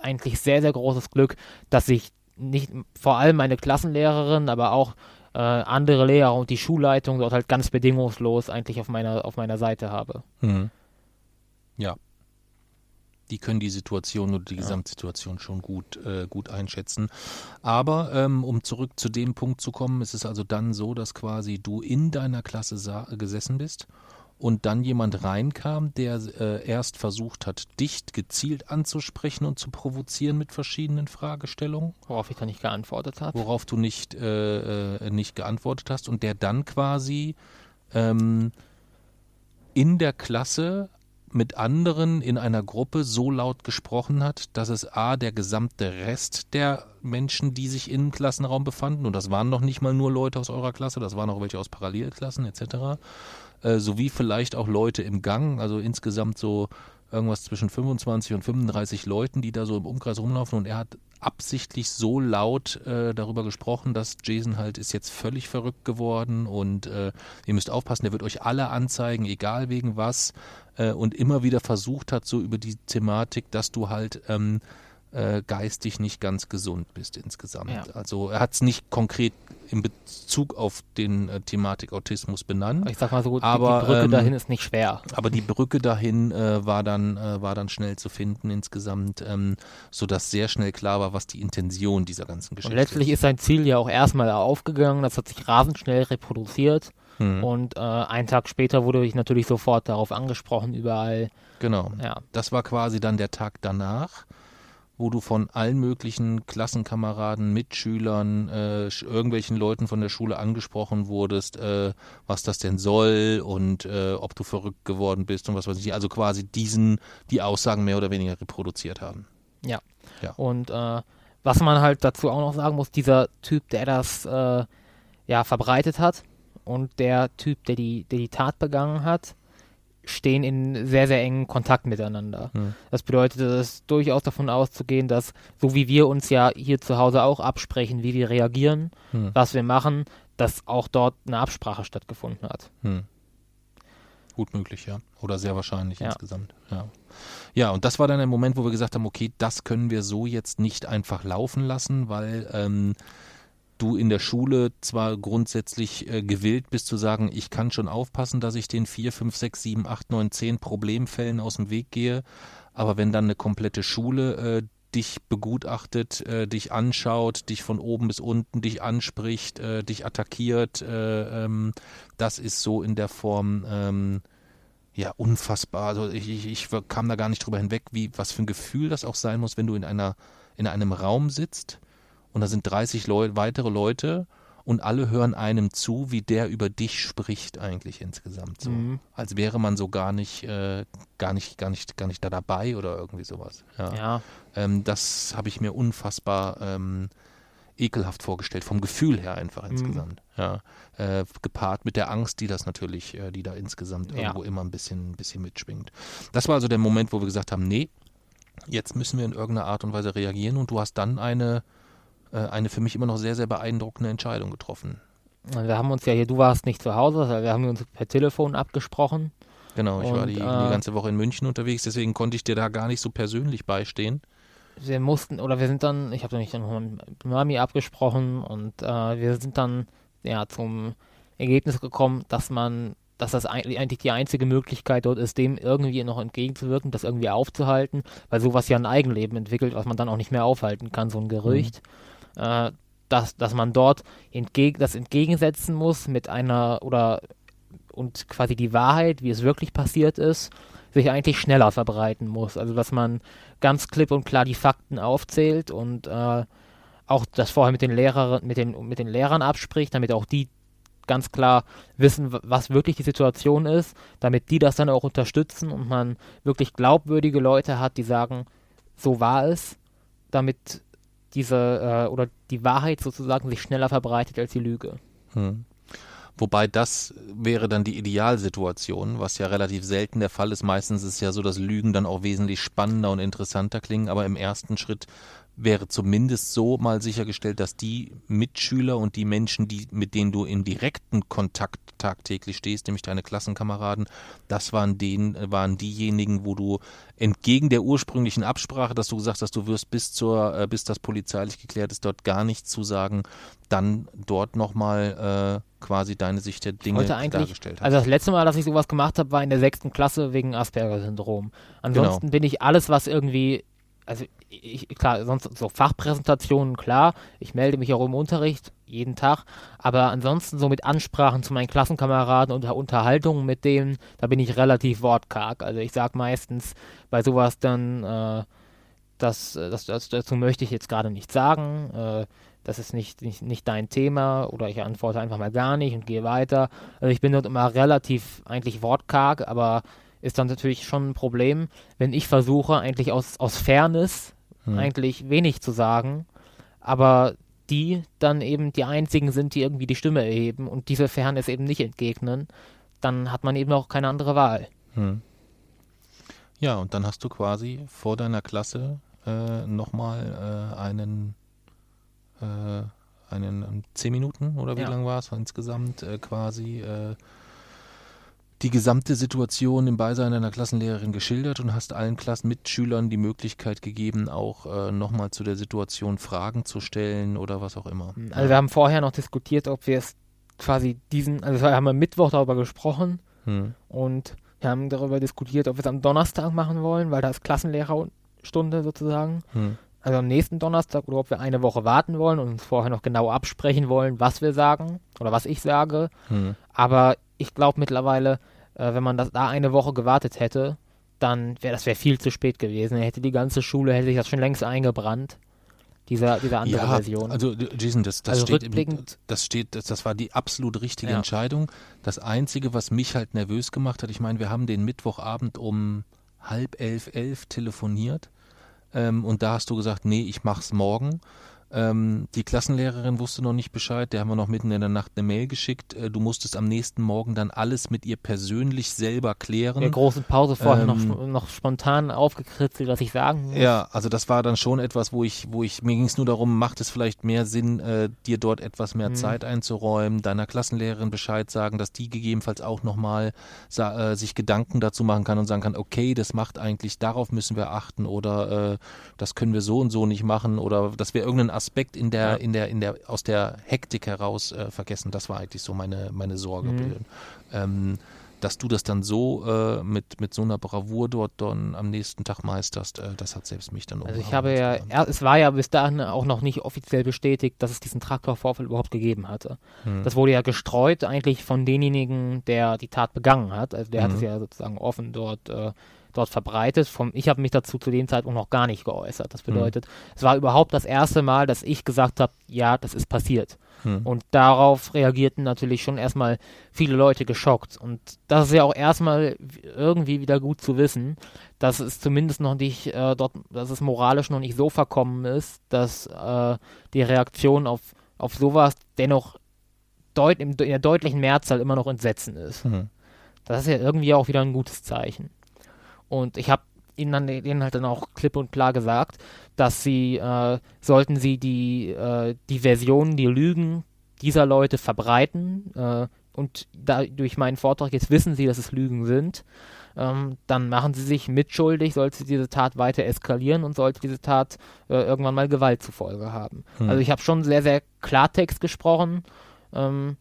eigentlich sehr, sehr großes Glück, dass ich nicht, vor allem meine Klassenlehrerin, aber auch äh, andere Lehrer und die Schulleitung dort halt ganz bedingungslos eigentlich auf meiner, auf meiner Seite habe. Mhm. Ja. Die können die Situation oder die Gesamtsituation schon gut, äh, gut einschätzen. Aber ähm, um zurück zu dem Punkt zu kommen, ist es also dann so, dass quasi du in deiner Klasse gesessen bist und dann jemand reinkam, der äh, erst versucht hat, dich gezielt anzusprechen und zu provozieren mit verschiedenen Fragestellungen. Worauf ich dann nicht geantwortet habe. Worauf du nicht, äh, äh, nicht geantwortet hast und der dann quasi ähm, in der Klasse mit anderen in einer Gruppe so laut gesprochen hat, dass es A, der gesamte Rest der Menschen, die sich im Klassenraum befanden, und das waren noch nicht mal nur Leute aus eurer Klasse, das waren auch welche aus Parallelklassen etc., äh, sowie vielleicht auch Leute im Gang, also insgesamt so irgendwas zwischen 25 und 35 Leuten, die da so im Umkreis rumlaufen und er hat absichtlich so laut äh, darüber gesprochen, dass Jason halt ist jetzt völlig verrückt geworden und äh, ihr müsst aufpassen, der wird euch alle anzeigen, egal wegen was äh, und immer wieder versucht hat so über die Thematik, dass du halt ähm, äh, geistig nicht ganz gesund bist insgesamt. Ja. Also er hat es nicht konkret in Bezug auf den äh, Thematik Autismus benannt. Ich sag mal so, gut, Aber, die Brücke ähm, dahin ist nicht schwer. Aber die Brücke dahin äh, war dann äh, war dann schnell zu finden insgesamt, ähm, so dass sehr schnell klar war, was die Intention dieser ganzen Und Geschichte letztlich ist sein Ziel ja auch erstmal aufgegangen, das hat sich rasend schnell reproduziert. Hm. Und äh, einen Tag später wurde ich natürlich sofort darauf angesprochen, überall. Genau. Ja. Das war quasi dann der Tag danach, wo du von allen möglichen Klassenkameraden, Mitschülern, äh, irgendwelchen Leuten von der Schule angesprochen wurdest, äh, was das denn soll und äh, ob du verrückt geworden bist und was weiß ich. Also quasi diesen, die Aussagen mehr oder weniger reproduziert haben. Ja. Ja. Und äh, was man halt dazu auch noch sagen muss, dieser Typ, der das äh, ja verbreitet hat und der Typ, der die, der die Tat begangen hat, stehen in sehr, sehr engen Kontakt miteinander. Hm. Das bedeutet, es ist durchaus davon auszugehen, dass, so wie wir uns ja hier zu Hause auch absprechen, wie wir reagieren, Hm. was wir machen, dass auch dort eine Absprache stattgefunden hat. Hm. Gut möglich, ja. Oder sehr wahrscheinlich Ja. insgesamt. Ja. ja, und das war dann der Moment, wo wir gesagt haben, okay, das können wir so jetzt nicht einfach laufen lassen, weil ähm, du in der Schule zwar grundsätzlich äh, gewillt bist zu sagen, ich kann schon aufpassen, dass ich den 4, 5, 6, 7, 8, 9, 10 Problemfällen aus dem Weg gehe, aber wenn dann eine komplette Schule äh, dich begutachtet, äh, dich anschaut, dich von oben bis unten, dich anspricht, äh, dich attackiert, äh, ähm, das ist so in der Form ähm, ja unfassbar. Also ich, ich, ich kam da gar nicht drüber hinweg, wie was für ein Gefühl das auch sein muss, wenn du in einer in einem Raum sitzt und da sind 30 Leu weitere Leute und alle hören einem zu, wie der über dich spricht eigentlich insgesamt so, Mhm. als wäre man so gar nicht äh, gar nicht gar nicht gar nicht da dabei oder irgendwie sowas. Ja. Ja, Ähm, das habe ich mir unfassbar ähm, ekelhaft vorgestellt, vom Gefühl her einfach Mhm. insgesamt. Ja. Äh, gepaart mit der Angst, die das natürlich, äh, die da insgesamt Ja. irgendwo immer ein bisschen, ein bisschen mitschwingt. Das war also der Moment, wo wir gesagt haben, nee, jetzt müssen wir in irgendeiner Art und Weise reagieren und du hast dann eine, eine für mich immer noch sehr, sehr beeindruckende Entscheidung getroffen. wir haben uns ja hier, du warst nicht zu Hause, wir haben uns per Telefon abgesprochen. Genau, ich war Und, die, die äh, ganze Woche in München unterwegs, deswegen konnte ich dir da gar nicht so persönlich beistehen. wir mussten, oder wir sind dann, ich habe mich dann mit Mami abgesprochen und äh, wir sind dann ja zum Ergebnis gekommen, dass man, dass das eigentlich eigentlich die einzige Möglichkeit dort ist, dem irgendwie noch entgegenzuwirken, das irgendwie aufzuhalten, weil sowas ja ein Eigenleben entwickelt, was man dann auch nicht mehr aufhalten kann, so ein Gerücht. Äh, dass, dass man dort entgeg das entgegensetzen muss mit einer oder und quasi die Wahrheit, wie es wirklich passiert ist, sich eigentlich schneller verbreiten muss. Also dass man ganz klipp und klar die Fakten aufzählt und äh, auch das vorher mit den Lehrern, mit den, mit den Lehrern abspricht, damit auch die ganz klar wissen, was wirklich die Situation ist, damit die das dann auch unterstützen und man wirklich glaubwürdige Leute hat, die sagen, so war es, damit diese äh, oder die Wahrheit sozusagen sich schneller verbreitet als die Lüge. Hm. Wobei das wäre dann die Idealsituation, was ja relativ selten der Fall ist. Meistens ist es ja so, dass Lügen dann auch wesentlich spannender und interessanter klingen, aber im ersten Schritt wäre zumindest so mal sichergestellt, dass die Mitschüler und die Menschen, die, mit denen du in direkten Kontakt tagtäglich stehst, nämlich deine Klassenkameraden, das waren den, waren diejenigen, wo du entgegen der ursprünglichen Absprache, dass du gesagt hast, du wirst bis zur, äh, bis das polizeilich geklärt ist, dort gar nichts zu sagen, dann dort nochmal äh, quasi deine Sicht der Dinge dargestellt hast. Also das letzte Mal, dass ich sowas gemacht habe, war in der sechsten Klasse wegen Asperger-Syndrom. Ansonsten genau. bin ich alles, was irgendwie also ich, klar, sonst so Fachpräsentationen, klar, ich melde mich auch im Unterricht, jeden Tag, aber ansonsten so mit Ansprachen zu meinen Klassenkameraden und Unterhaltungen mit denen, da bin ich relativ wortkarg. Also ich sage meistens bei sowas dann, äh, das, das, das, dazu möchte ich jetzt gerade nicht sagen, äh, das ist nicht, nicht, nicht dein Thema oder ich antworte einfach mal gar nicht und gehe weiter. Also ich bin dort immer relativ eigentlich wortkarg, aber ist dann natürlich schon ein Problem, wenn ich versuche, eigentlich aus, aus Fairness hm. eigentlich wenig zu sagen, aber die dann eben die einzigen sind, die irgendwie die Stimme erheben und diese Fairness eben nicht entgegnen, dann hat man eben auch keine andere Wahl. Hm. Ja, und dann hast du quasi vor deiner Klasse äh, nochmal äh, einen, äh, einen zehn Minuten oder wie ja. lang war es insgesamt äh, quasi äh, die gesamte Situation im Beisein deiner Klassenlehrerin geschildert und hast allen Klassenmitschülern die Möglichkeit gegeben, auch äh, nochmal zu der Situation Fragen zu stellen oder was auch immer. Also ja. wir haben vorher noch diskutiert, ob wir es quasi diesen, also wir haben am Mittwoch darüber gesprochen hm. und wir haben darüber diskutiert, ob wir es am Donnerstag machen wollen, weil da ist Klassenlehrerstunde sozusagen. Hm. Also am nächsten Donnerstag oder ob wir eine Woche warten wollen und uns vorher noch genau absprechen wollen, was wir sagen oder was ich sage. Hm. Aber ich glaube mittlerweile, äh, wenn man das da eine Woche gewartet hätte, dann wäre das wäre viel zu spät gewesen. Hätte die ganze Schule hätte sich das schon längst eingebrannt. Dieser, diese andere ja, Version. Also Jason, das, das also steht im, das steht, das, das war die absolut richtige ja. Entscheidung. Das Einzige, was mich halt nervös gemacht hat, ich meine, wir haben den Mittwochabend um halb elf, elf telefoniert ähm, und da hast du gesagt, nee, ich mach's morgen. Ähm, die Klassenlehrerin wusste noch nicht Bescheid, der haben wir noch mitten in der Nacht eine Mail geschickt. Äh, du musstest am nächsten Morgen dann alles mit ihr persönlich selber klären. In der großen Pause vorher ähm, noch, noch spontan aufgekritzelt, was ich sagen muss. Ja, also das war dann schon etwas, wo ich, wo ich, mir ging es nur darum, macht es vielleicht mehr Sinn, äh, dir dort etwas mehr mhm. Zeit einzuräumen, deiner Klassenlehrerin Bescheid sagen, dass die gegebenenfalls auch nochmal äh, sich Gedanken dazu machen kann und sagen kann, okay, das macht eigentlich, darauf müssen wir achten oder äh, das können wir so und so nicht machen oder dass wir irgendeinen Aspekt in der, ja. in der, in der, aus der Hektik heraus äh, vergessen. Das war eigentlich so meine, meine Sorge. Mhm. Ähm, dass du das dann so äh, mit, mit so einer Bravour dort dann am nächsten Tag meisterst, äh, das hat selbst mich dann Also ich habe ja, er, es war ja bis dahin auch noch nicht offiziell bestätigt, dass es diesen Traktorvorfall überhaupt gegeben hatte. Hm. Das wurde ja gestreut eigentlich von denjenigen, der die Tat begangen hat. Also der hm. hat es ja sozusagen offen dort äh, dort verbreitet. Vom, ich habe mich dazu zu dem Zeitpunkt noch gar nicht geäußert. Das mhm. bedeutet, mhm. es war überhaupt das erste Mal, dass ich gesagt habe, ja, das ist passiert. Mhm. Und darauf reagierten natürlich schon erstmal viele Leute geschockt. Und das ist ja auch erstmal irgendwie wieder gut zu wissen, dass es zumindest noch nicht äh, dort, dass es moralisch noch nicht so verkommen ist, dass äh, die Reaktion auf, auf sowas dennoch deut in der deutlichen Mehrzahl immer noch Entsetzen ist. Mhm. Das ist ja irgendwie auch wieder ein gutes Zeichen. Und ich habe ihnen dann denen halt dann auch klipp und klar gesagt, dass sie, äh, sollten sie die, äh, die Versionen, die Lügen dieser Leute verbreiten äh, und da, durch meinen Vortrag jetzt wissen sie, dass es Lügen sind, ähm, dann machen sie sich mitschuldig, sollte diese Tat weiter eskalieren und sollte diese Tat äh, irgendwann mal Gewalt zufolge haben. Hm. Also ich habe schon sehr, sehr Klartext gesprochen ähm,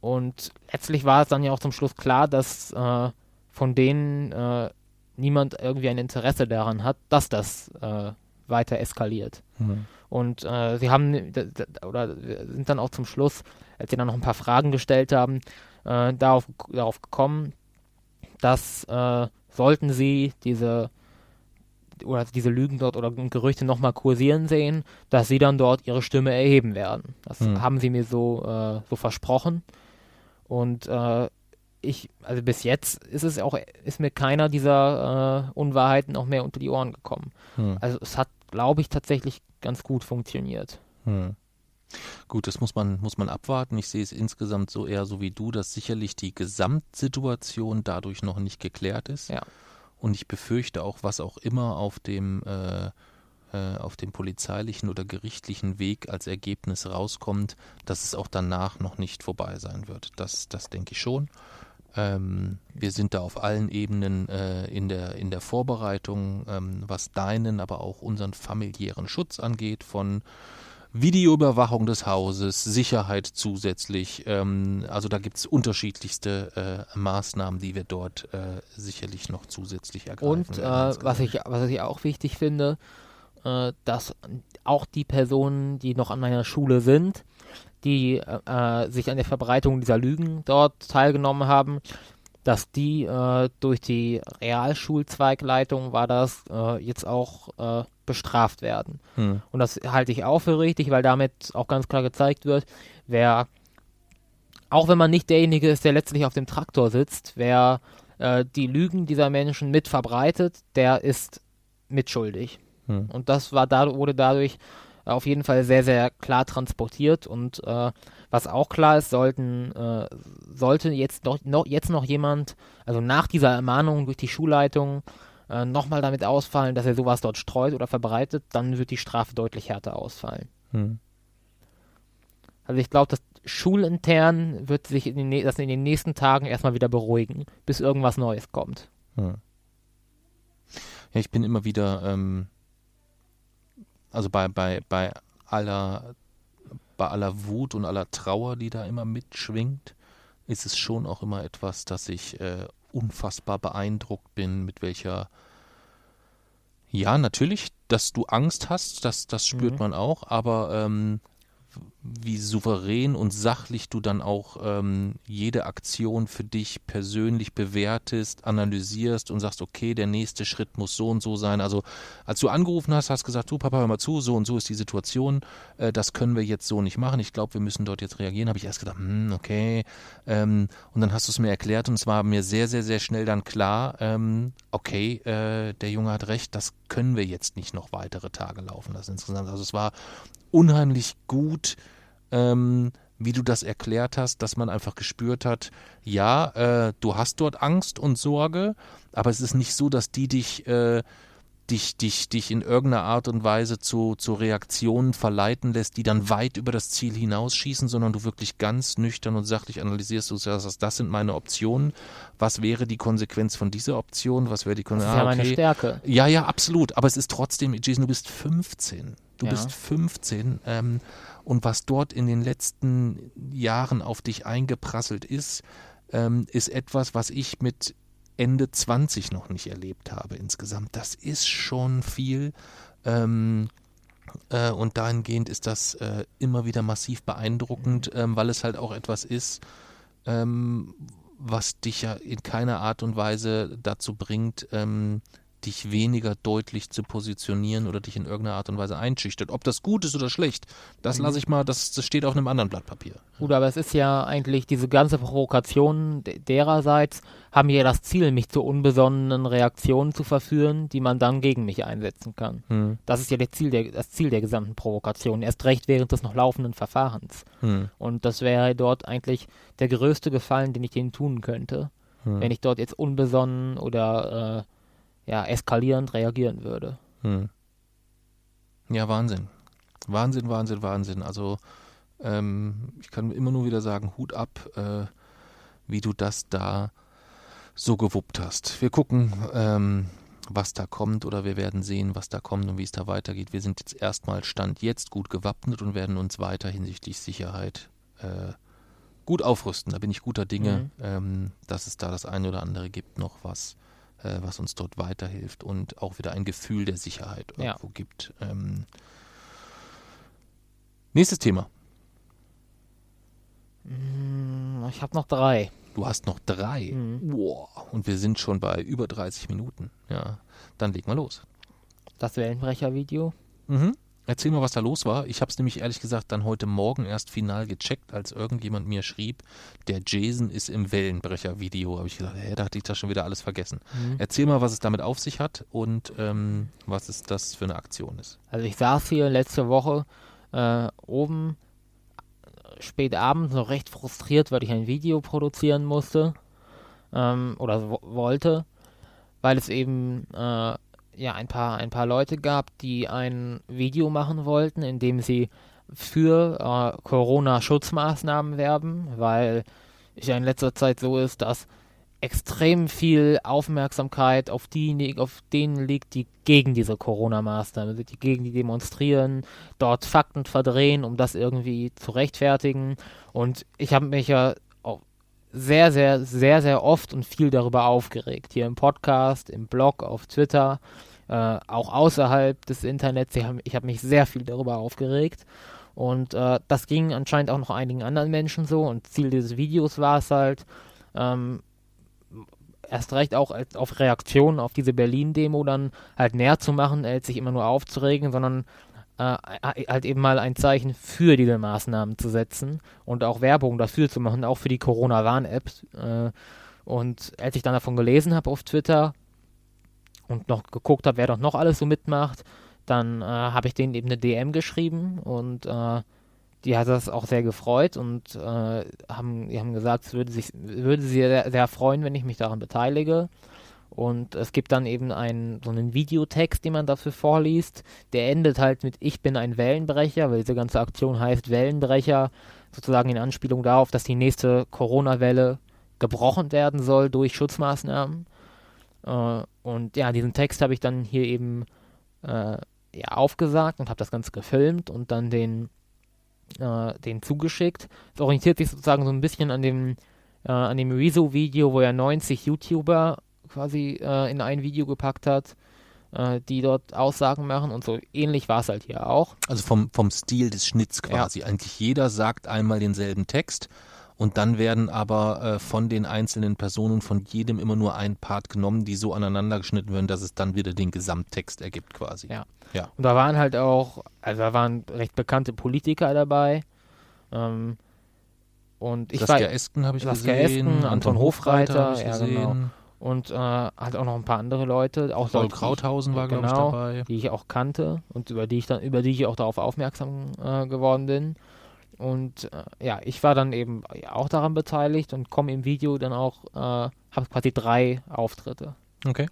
und letztlich war es dann ja auch zum Schluss klar, dass äh, von denen äh, niemand irgendwie ein Interesse daran hat, dass das äh, weiter eskaliert. Mhm. Und äh, sie haben oder sind dann auch zum Schluss, als sie dann noch ein paar Fragen gestellt haben, äh, darauf, darauf gekommen, dass äh, sollten sie diese oder diese Lügen dort oder Gerüchte nochmal kursieren sehen, dass sie dann dort ihre Stimme erheben werden. Das mhm. haben sie mir so, äh, so versprochen. Und äh, ich, also bis jetzt ist es auch, ist mir keiner dieser äh, Unwahrheiten auch mehr unter die Ohren gekommen. Hm. Also es hat, glaube ich, tatsächlich ganz gut funktioniert. Hm. Gut, das muss man, muss man abwarten. Ich sehe es insgesamt so eher so wie du, dass sicherlich die Gesamtsituation dadurch noch nicht geklärt ist. Ja. Und ich befürchte auch, was auch immer auf dem, äh, äh, auf dem polizeilichen oder gerichtlichen Weg als Ergebnis rauskommt, dass es auch danach noch nicht vorbei sein wird. Das, das denke ich schon. Ähm, wir sind da auf allen Ebenen äh, in, der, in der Vorbereitung, ähm, was deinen, aber auch unseren familiären Schutz angeht, von Videoüberwachung des Hauses, Sicherheit zusätzlich. Ähm, also da gibt es unterschiedlichste äh, Maßnahmen, die wir dort äh, sicherlich noch zusätzlich ergreifen. Und äh, was, ich, was ich auch wichtig finde, äh, dass auch die Personen, die noch an meiner Schule sind, die äh, sich an der Verbreitung dieser Lügen dort teilgenommen haben, dass die äh, durch die Realschulzweigleitung war das äh, jetzt auch äh, bestraft werden. Hm. Und das halte ich auch für richtig, weil damit auch ganz klar gezeigt wird, wer, auch wenn man nicht derjenige ist, der letztlich auf dem Traktor sitzt, wer äh, die Lügen dieser Menschen mit verbreitet, der ist mitschuldig. Hm. Und das war da, wurde dadurch auf jeden Fall sehr, sehr klar transportiert und äh, was auch klar ist, sollten, äh, sollte jetzt noch, noch, jetzt noch jemand, also nach dieser Ermahnung durch die Schulleitung, äh, nochmal damit ausfallen, dass er sowas dort streut oder verbreitet, dann wird die Strafe deutlich härter ausfallen. Hm. Also ich glaube, dass schulintern wird sich in den, das in den nächsten Tagen erstmal wieder beruhigen, bis irgendwas Neues kommt. Hm. Ja, ich bin immer wieder, ähm, also bei, bei, bei aller, bei aller Wut und aller Trauer, die da immer mitschwingt, ist es schon auch immer etwas, dass ich äh, unfassbar beeindruckt bin, mit welcher ja, natürlich, dass du Angst hast, das, das spürt mhm. man auch, aber ähm, wie souverän und sachlich du dann auch ähm, jede Aktion für dich persönlich bewertest, analysierst und sagst, okay, der nächste Schritt muss so und so sein. Also als du angerufen hast, hast gesagt, du Papa, hör mal zu, so und so ist die Situation, äh, das können wir jetzt so nicht machen. Ich glaube, wir müssen dort jetzt reagieren. Habe ich erst gedacht, hm, okay. Ähm, und dann hast du es mir erklärt und es war mir sehr, sehr, sehr schnell dann klar, ähm, okay, äh, der Junge hat recht, das können wir jetzt nicht noch weitere Tage laufen lassen. Insgesamt. Also es war unheimlich gut, ähm, wie du das erklärt hast, dass man einfach gespürt hat, ja, äh, du hast dort Angst und Sorge, aber es ist nicht so, dass die dich, äh, dich, dich, dich in irgendeiner Art und Weise zu, zu Reaktionen verleiten lässt, die dann weit über das Ziel hinausschießen, sondern du wirklich ganz nüchtern und sachlich analysierst, du sagst, das sind meine Optionen, was wäre die Konsequenz von dieser Option, was wäre die Konsequenz? Das ist ja ah, okay. meine Stärke. Ja, ja, absolut, aber es ist trotzdem, Jason, du bist 15. Du ja. bist 15 ähm, und was dort in den letzten Jahren auf dich eingeprasselt ist, ähm, ist etwas, was ich mit Ende 20 noch nicht erlebt habe insgesamt. Das ist schon viel. Ähm, äh, und dahingehend ist das äh, immer wieder massiv beeindruckend, ähm, weil es halt auch etwas ist, ähm, was dich ja in keiner Art und Weise dazu bringt, ähm, dich weniger deutlich zu positionieren oder dich in irgendeiner Art und Weise einschüchtert. Ob das gut ist oder schlecht, das mhm. lasse ich mal, das, das steht auf einem anderen Blatt Papier. Gut, aber es ist ja eigentlich diese ganze Provokation dererseits haben ja das Ziel, mich zu unbesonnenen Reaktionen zu verführen, die man dann gegen mich einsetzen kann. Mhm. Das ist ja das Ziel, der, das Ziel der gesamten Provokation, erst recht während des noch laufenden Verfahrens. Mhm. Und das wäre dort eigentlich der größte Gefallen, den ich denen tun könnte, hm. wenn ich dort jetzt unbesonnen oder äh, ja, eskalierend reagieren würde. Hm. Ja, Wahnsinn. Wahnsinn, Wahnsinn, Wahnsinn. Also ähm, ich kann immer nur wieder sagen, Hut ab, äh, wie du das da so gewuppt hast. Wir gucken, ähm, was da kommt oder wir werden sehen, was da kommt und wie es da weitergeht. Wir sind jetzt erstmal Stand jetzt gut gewappnet und werden uns weiter hinsichtlich Sicherheit äh, gut aufrüsten. Da bin ich guter Dinge, mhm. ähm, dass es da das eine oder andere gibt noch, was äh, was uns dort weiterhilft und auch wieder ein Gefühl der Sicherheit irgendwo ja. gibt. Ähm, nächstes Thema. Mm, ich habe noch drei. Du hast noch drei. Mhm. Wow. Und wir sind schon bei über 30 Minuten. Ja, dann leg mal los. Das Wellenbrecher-Video. Mhm. Erzähl mal, was da los war. Ich habe es nämlich ehrlich gesagt dann heute Morgen erst final gecheckt, als irgendjemand mir schrieb, der Jason ist im Wellenbrecher-Video. Habe ich gesagt, hä, da hatte ich das schon wieder alles vergessen. Mhm. Erzähl mal, was es damit auf sich hat und ähm, was es das für eine Aktion ist. Also ich saß hier letzte Woche äh, oben spät abends noch recht frustriert, weil ich ein Video produzieren musste ähm, oder wo wollte, weil es eben äh, ja ein paar ein paar Leute gab, die ein Video machen wollten, in dem sie für äh, Corona-Schutzmaßnahmen werben, weil es ja in letzter Zeit so ist, dass extrem viel Aufmerksamkeit auf die, auf denen liegt, die gegen diese Corona-Maßnahmen sind, die gegen die demonstrieren, dort Fakten verdrehen, um das irgendwie zu rechtfertigen. Und ich habe mich ja sehr, sehr, sehr, sehr oft und viel darüber aufgeregt. Hier im Podcast, im Blog, auf Twitter, äh, auch außerhalb des Internets. Ich habe hab mich sehr viel darüber aufgeregt. Und äh, das ging anscheinend auch noch einigen anderen Menschen so. Und Ziel dieses Videos war es halt, ähm, erst recht auch als, auf Reaktionen auf diese Berlin-Demo dann halt näher zu machen, als sich immer nur aufzuregen, sondern äh, halt eben mal ein Zeichen für diese Maßnahmen zu setzen und auch Werbung dafür zu machen, auch für die Corona-Warn-Apps. Äh, und als ich dann davon gelesen habe auf Twitter und noch geguckt habe, wer doch noch alles so mitmacht, dann äh, habe ich denen eben eine DM geschrieben und äh, die hat das auch sehr gefreut und äh, haben, die haben gesagt, es würde, sich, würde sie sehr, sehr freuen, wenn ich mich daran beteilige. Und es gibt dann eben einen, so einen Videotext, den man dafür vorliest. Der endet halt mit Ich bin ein Wellenbrecher, weil diese ganze Aktion heißt Wellenbrecher, sozusagen in Anspielung darauf, dass die nächste Corona-Welle gebrochen werden soll durch Schutzmaßnahmen. Äh, und ja, diesen Text habe ich dann hier eben äh, ja, aufgesagt und habe das Ganze gefilmt und dann den äh, den zugeschickt. Es orientiert sich sozusagen so ein bisschen an dem, äh, an dem Rezo-Video, wo er 90 YouTuber quasi äh, in ein Video gepackt hat, äh, die dort Aussagen machen und so ähnlich war es halt hier auch. Also vom, vom Stil des Schnitts quasi. Ja. Eigentlich jeder sagt einmal denselben Text und dann werden aber äh, von den einzelnen Personen von jedem immer nur ein Part genommen, die so aneinander geschnitten werden, dass es dann wieder den Gesamttext ergibt quasi. Ja. ja. Und da waren halt auch, also da waren recht bekannte Politiker dabei. Ähm, und ich Saskia war, Esken habe ich Saskia gesehen, Esken, Anton, Hofreiter, Hofreiter ja, genau. Und äh, halt auch noch ein paar andere Leute. Auch Paul Krauthausen war, genau, glaube ich, dabei. Die ich auch kannte und über die ich dann, über die ich auch darauf aufmerksam äh, geworden bin. Und äh, ja, ich war dann eben auch daran beteiligt und komme im Video dann auch, äh, habe quasi drei Auftritte. Okay.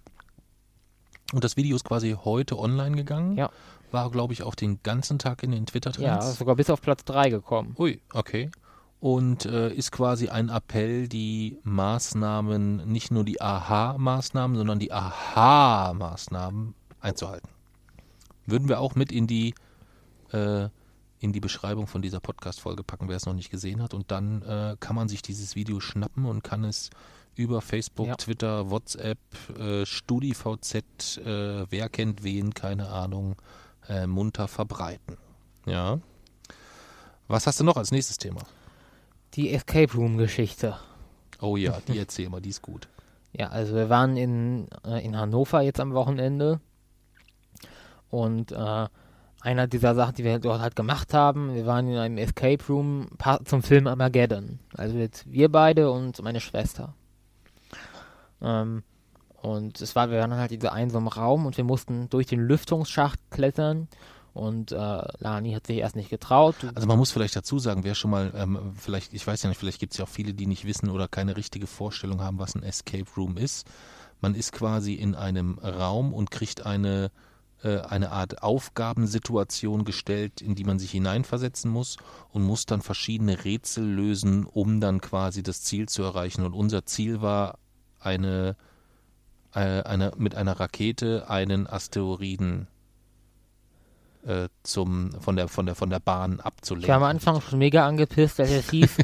Und das Video ist quasi heute online gegangen? Ja. War, glaube ich, auch den ganzen Tag in den Twitter-Trends? Ja, sogar bis auf Platz 3 gekommen. Ui, okay. Und äh, ist quasi ein Appell, die Maßnahmen, nicht nur die Aha-Maßnahmen, sondern die Aha-Maßnahmen einzuhalten. Würden wir auch mit in die äh, in die Beschreibung von dieser Podcast-Folge packen, wer es noch nicht gesehen hat. Und dann äh, kann man sich dieses Video schnappen und kann es über Facebook, ja. Twitter, WhatsApp, äh, StudiVZ, äh, wer kennt wen, keine Ahnung, äh, munter verbreiten. Ja. Was hast du noch als nächstes Thema? Die Escape Room-Geschichte. Oh ja, die erzähl mal, die ist gut. Ja, also wir waren in, äh, in Hannover jetzt am Wochenende und äh, einer dieser Sachen, die wir dort halt gemacht haben. Wir waren in einem Escape Room zum Film Armageddon. Also jetzt wir beide und meine Schwester. Ähm, und es war, wir waren halt in diesem einsamen Raum und wir mussten durch den Lüftungsschacht klettern. Und äh, Lani hat sich erst nicht getraut. Also man muss vielleicht dazu sagen, wer schon mal, ähm, vielleicht, ich weiß ja nicht, vielleicht gibt es ja auch viele, die nicht wissen oder keine richtige Vorstellung haben, was ein Escape Room ist. Man ist quasi in einem Raum und kriegt eine eine Art Aufgabensituation gestellt, in die man sich hineinversetzen muss und muss dann verschiedene Rätsel lösen, um dann quasi das Ziel zu erreichen. Und unser Ziel war eine, äh, eine mit einer Rakete einen Asteroiden äh, zum, von, der, von, der, von der Bahn abzulenken. Ich war am Anfang schon mega angepisst, als es hieß,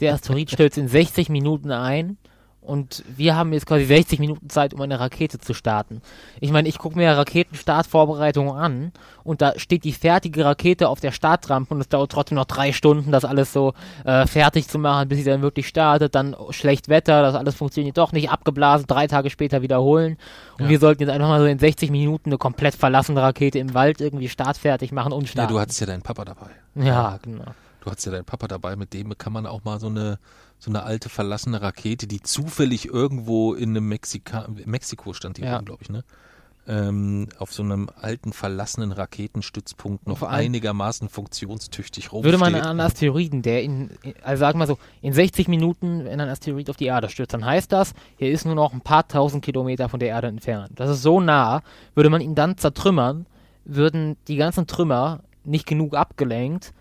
der Asteroid stürzt in 60 Minuten ein und wir haben jetzt quasi 60 Minuten Zeit, um eine Rakete zu starten. Ich meine, ich gucke mir Raketenstartvorbereitungen an und da steht die fertige Rakete auf der Startrampe und es dauert trotzdem noch drei Stunden, das alles so äh, fertig zu machen, bis sie dann wirklich startet. Dann schlecht Wetter, das alles funktioniert doch nicht, abgeblasen, drei Tage später wiederholen. Und ja. wir sollten jetzt einfach mal so in 60 Minuten eine komplett verlassene Rakete im Wald irgendwie startfertig machen und starten. Ja, du hattest ja deinen Papa dabei. Ja, genau. Du hattest ja deinen Papa dabei, mit dem kann man auch mal so eine so eine alte verlassene Rakete, die zufällig irgendwo in einem Mexika Mexiko stand die, ja. glaube ich, ne? ähm, auf so einem alten verlassenen Raketenstützpunkt noch einigermaßen funktionstüchtig rumsteht. Würde man einen Asteroiden, der in, in- also sagen wir so, in 60 Minuten, wenn ein Asteroid auf die Erde stürzt, dann heißt das, er ist nur noch ein paar tausend Kilometer von der Erde entfernt. Das ist so nah, würde man ihn dann zertrümmern, würden die ganzen Trümmer nicht genug abgelenkt,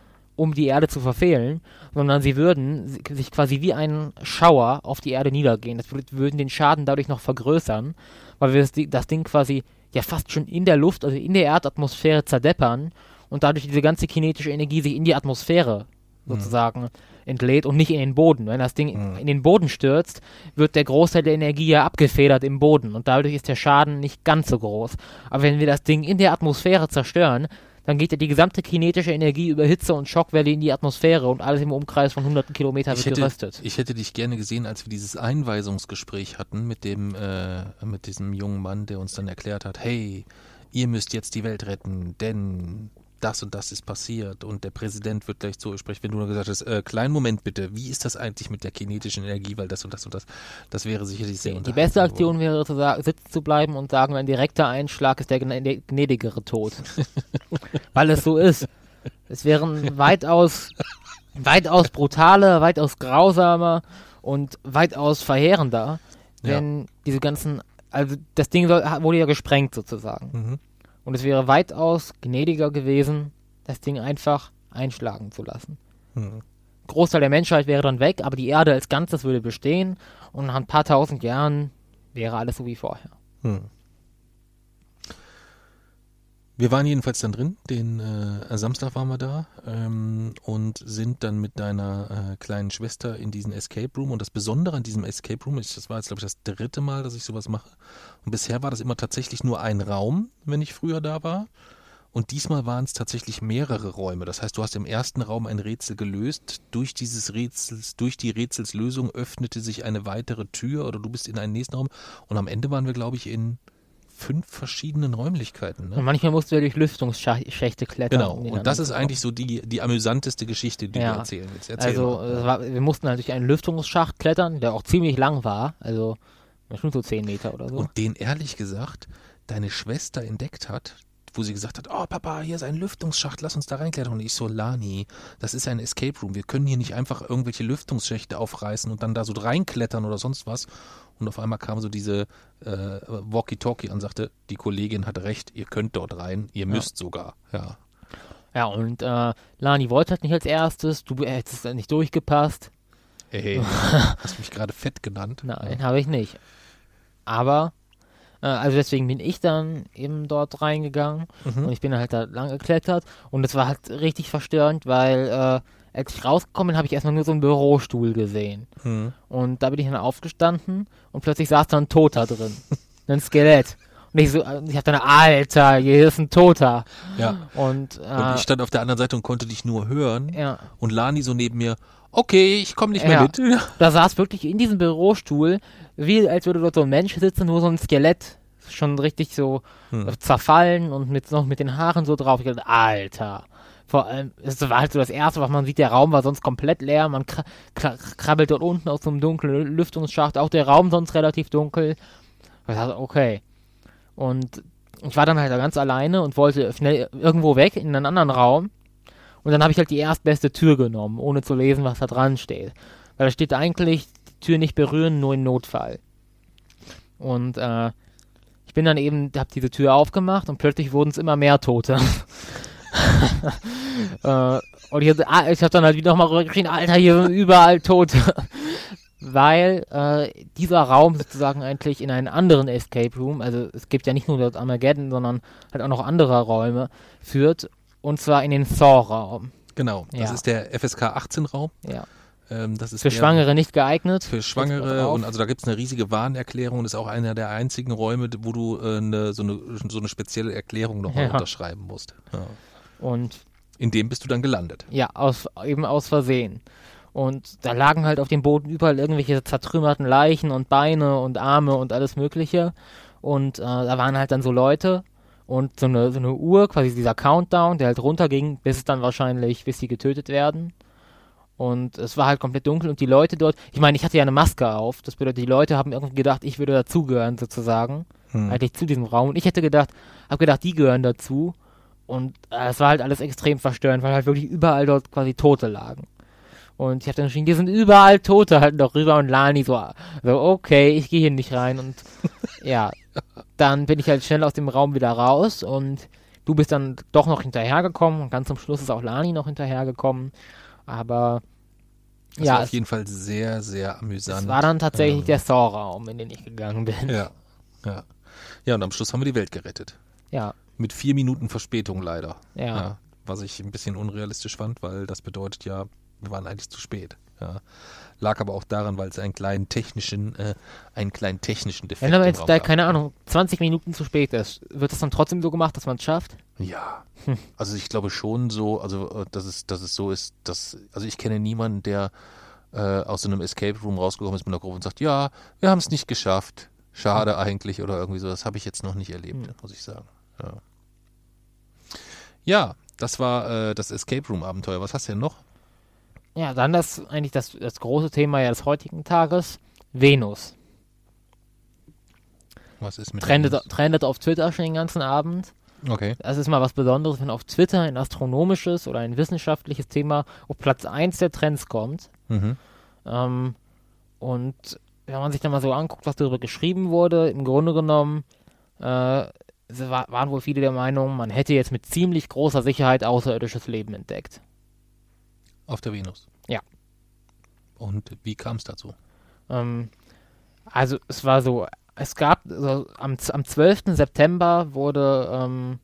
um die Erde zu verfehlen, sondern sie würden si- sich quasi wie ein Schauer auf die Erde niedergehen. Das würd- würden den Schaden dadurch noch vergrößern, weil wir das, Di- das Ding quasi ja fast schon in der Luft, also in der Erdatmosphäre zerdeppern und dadurch diese ganze kinetische Energie sich in die Atmosphäre sozusagen entlädt und nicht in den Boden. Wenn das Ding Mhm. in den Boden stürzt, wird der Großteil der Energie ja abgefedert im Boden und dadurch ist der Schaden nicht ganz so groß. Aber wenn wir das Ding in der Atmosphäre zerstören, dann geht ja die gesamte kinetische Energie über Hitze und Schockwelle in die Atmosphäre und alles im Umkreis von hunderten Kilometern wird hätte, geröstet. ich hätte dich gerne gesehen, als wir dieses Einweisungsgespräch hatten mit dem, äh, mit diesem jungen Mann, der uns dann erklärt hat, hey, ihr müsst jetzt die Welt retten, denn das und das ist passiert und der Präsident wird gleich zu euch sprechen, wenn du nur gesagt hast, äh, kleinen Moment bitte, wie ist das eigentlich mit der kinetischen Energie, weil das und das und das, das wäre sicherlich sehr Die beste Aktion wäre zu sagen, sitzen zu bleiben und sagen, ein direkter Einschlag ist der gnä- gnädigere Tod. Weil es so ist. Es wären weitaus, weitaus brutaler, weitaus grausamer und weitaus verheerender, Ja. wenn diese ganzen, also das Ding soll, wurde ja gesprengt sozusagen. Mhm. Und es wäre weitaus gnädiger gewesen, das Ding einfach einschlagen zu lassen. Mhm. Großteil der Menschheit wäre dann weg, aber die Erde als Ganzes würde bestehen und nach ein paar tausend Jahren wäre alles so wie vorher. Hm. Wir waren jedenfalls dann drin, den äh, Samstag waren wir da ähm, und sind dann mit deiner äh, kleinen Schwester in diesen Escape Room. Und das Besondere an diesem Escape Room ist, das war jetzt glaube ich das dritte Mal, dass ich sowas mache. Und bisher war das immer tatsächlich nur ein Raum, wenn ich früher da war. Und diesmal waren es tatsächlich mehrere Räume. Das heißt, du hast im ersten Raum ein Rätsel gelöst. Durch dieses Rätsels, durch die Rätselslösung öffnete sich eine weitere Tür oder du bist in einen nächsten Raum. Und am Ende waren wir, glaube ich, in fünf verschiedenen Räumlichkeiten. Und Ne? manchmal musst du ja durch Lüftungsschächte klettern. Genau. um Und das ist eigentlich so die, die amüsanteste Geschichte, die Ja. du erzählen willst. Erzähl Also, war, wir mussten halt durch einen Lüftungsschacht klettern, der auch ziemlich lang war. Also, bestimmt so 10 Meter oder so. Und den ehrlich gesagt deine Schwester entdeckt hat, wo sie gesagt hat, oh Papa, hier ist ein Lüftungsschacht, lass uns da reinklettern. Und ich so, Lani, das ist ein Escape Room. Wir können hier nicht einfach irgendwelche Lüftungsschächte aufreißen und dann da so reinklettern oder sonst was. Und auf einmal kam so diese äh, Walkie-Talkie und sagte, die Kollegin hat recht, ihr könnt dort rein, ihr müsst sogar. Ja. ja, und äh, Lani wollte halt nicht als erstes, du hättest nicht durchgepasst. Hey, hast mich gerade fett genannt. Nein, habe ich nicht. Aber, äh, also deswegen bin ich dann eben dort reingegangen Mhm. und ich bin halt da lang geklettert und es war halt richtig verstörend, weil äh, als ich rausgekommen bin, habe ich erstmal nur so einen Bürostuhl gesehen. Mhm. Und da bin ich dann aufgestanden und plötzlich saß da ein Toter drin. ein Skelett. Und ich so, äh, ich hab dann, Alter, hier ist ein Toter. Ja. Und, äh, Und ich stand auf der anderen Seite und konnte dich nur hören. ja, Und Lani so neben mir, okay, ich komme nicht mehr Ja. mit. da saß wirklich in diesem Bürostuhl, wie als würde dort so ein Mensch sitzen, nur so ein Skelett. Schon richtig so Hm. zerfallen und mit, noch mit den Haaren so drauf. Ich dachte, Alter. Vor allem, es war halt so das Erste, was man sieht, der Raum war sonst komplett leer. Man kra kra krabbelt dort unten aus so einem dunklen Lüftungsschacht. Auch der Raum sonst relativ dunkel. Ich dachte, okay. Und ich war dann halt da ganz alleine und wollte schnell irgendwo weg in einen anderen Raum. Und dann habe ich halt die erstbeste Tür genommen, ohne zu lesen, was da dran steht. Weil da steht eigentlich, die Tür nicht berühren, nur in Notfall. Und äh, ich bin dann eben, hab diese Tür aufgemacht und plötzlich wurden es immer mehr Tote. äh, und ich, ah, ich habe dann halt wieder nochmal geschrien, Alter, hier sind überall Tote. Weil äh, dieser Raum sozusagen eigentlich in einen anderen Escape Room, also es gibt ja nicht nur das Armageddon, sondern halt auch noch andere Räume, führt. Und zwar in den Saw-Raum. Genau, das Ja. ist der FSK 18 Raum. Ja. Ähm, das ist Für Schwangere nicht geeignet. Für Schwangere und also da gibt es eine riesige Warnerklärung und ist auch einer der einzigen Räume, wo du äh, eine, so, eine, so eine spezielle Erklärung nochmal Ja. unterschreiben musst. Ja. Und In dem bist du dann gelandet. Ja, aus, eben aus Versehen. Und da lagen halt auf dem Boden überall irgendwelche zertrümmerten Leichen und Beine und Arme und alles Mögliche. Und äh, da waren halt dann so Leute und so eine, so eine Uhr, quasi dieser Countdown, der halt runterging, bis es dann wahrscheinlich, bis sie getötet werden. Und es war halt komplett dunkel und die Leute dort, ich meine, ich hatte ja eine Maske auf, das bedeutet, die Leute haben irgendwie gedacht, ich würde dazugehören sozusagen. hm. eigentlich zu diesem Raum. Und ich hätte gedacht, habe gedacht, die gehören dazu. Und äh, es war halt alles extrem verstörend, weil halt wirklich überall dort quasi Tote lagen. Und ich habe dann geschrieben, hier sind überall Tote halt noch rüber und Lani so, so okay, ich gehe hier nicht rein. Und ja, dann bin ich halt schnell aus dem Raum wieder raus und du bist dann doch noch hinterhergekommen und ganz zum Schluss ist auch Lani noch hinterhergekommen. Aber das ja, war auf jeden Fall sehr, sehr amüsant. Es war dann tatsächlich ähm, der Saw-Raum, in den ich gegangen bin. Ja, ja. Ja, und am Schluss haben wir die Welt gerettet. Ja. Mit vier Minuten Verspätung leider. Ja. ja. Was ich ein bisschen unrealistisch fand, weil das bedeutet ja, wir waren eigentlich zu spät. Ja. Lag aber auch daran, weil es einen kleinen technischen, äh, einen kleinen technischen Defekt Wenn aber jetzt da, keine Ahnung, 20 Minuten zu spät ist, wird es dann trotzdem so gemacht, dass man es schafft? Ja. Hm. Also ich glaube schon so, also äh, dass es, dass es so ist, dass, also ich kenne niemanden, der äh, aus so einem Escape Room rausgekommen ist mit einer Gruppe und sagt, ja, wir haben es nicht geschafft. Schade eigentlich oder irgendwie so. Das habe ich jetzt noch nicht erlebt, hm. muss ich sagen. Ja, ja das war äh, das Escape Room Abenteuer. Was hast du denn noch? Ja, dann das eigentlich das, das große Thema ja des heutigen Tages, Venus. Was ist mit trendet, Venus? trendet auf Twitter schon den ganzen Abend. Okay. Das ist mal was Besonderes, wenn auf Twitter ein astronomisches oder ein wissenschaftliches Thema auf Platz 1 der Trends kommt. Mhm. Ähm, und wenn man sich dann mal so anguckt, was darüber geschrieben wurde, im Grunde genommen äh, waren wohl viele der Meinung, man hätte jetzt mit ziemlich großer Sicherheit außerirdisches Leben entdeckt. Auf der Venus. Ja. Und wie kam es dazu? Ähm, also es war so, es gab also am, am 12. September wurde ähm,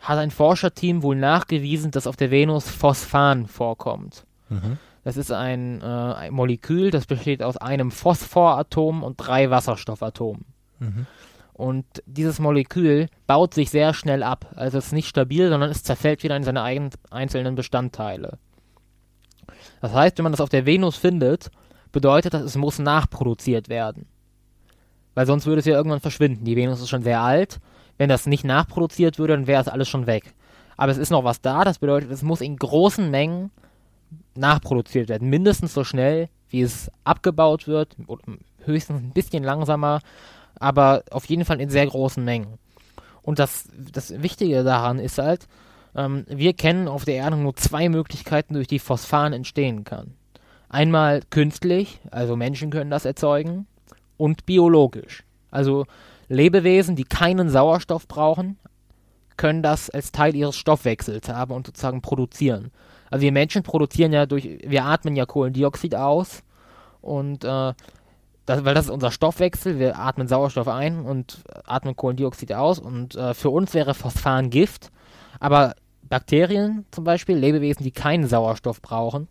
hat ein Forscherteam wohl nachgewiesen, dass auf der Venus Phosphan vorkommt. Mhm. Das ist ein, äh, ein, Molekül, das besteht aus einem Phosphoratom und drei Wasserstoffatomen. Mhm. Und dieses Molekül baut sich sehr schnell ab. Also es ist nicht stabil, sondern es zerfällt wieder in seine eigenen einzelnen Bestandteile. Das heißt, wenn man das auf der Venus findet, bedeutet das, es muss nachproduziert werden. Weil sonst würde es ja irgendwann verschwinden. Die Venus ist schon sehr alt. Wenn das nicht nachproduziert würde, dann wäre es alles schon weg. Aber es ist noch was da, das bedeutet, es muss in großen Mengen nachproduziert werden. Mindestens so schnell, wie es abgebaut wird, höchstens ein bisschen langsamer, aber auf jeden Fall in sehr großen Mengen. Und das, das Wichtige daran ist halt, ähm, wir kennen auf der Erde nur zwei Möglichkeiten, durch die Phosphan entstehen kann. Einmal künstlich, also Menschen können das erzeugen, und biologisch. Also Lebewesen, die keinen Sauerstoff brauchen, können das als Teil ihres Stoffwechsels haben und sozusagen produzieren. Also wir Menschen produzieren ja durch, wir atmen ja Kohlendioxid aus und äh, das, weil das ist unser Stoffwechsel, wir atmen Sauerstoff ein und atmen Kohlendioxid aus und äh, für uns wäre Phosphan Gift, aber Bakterien zum Beispiel, Lebewesen, die keinen Sauerstoff brauchen,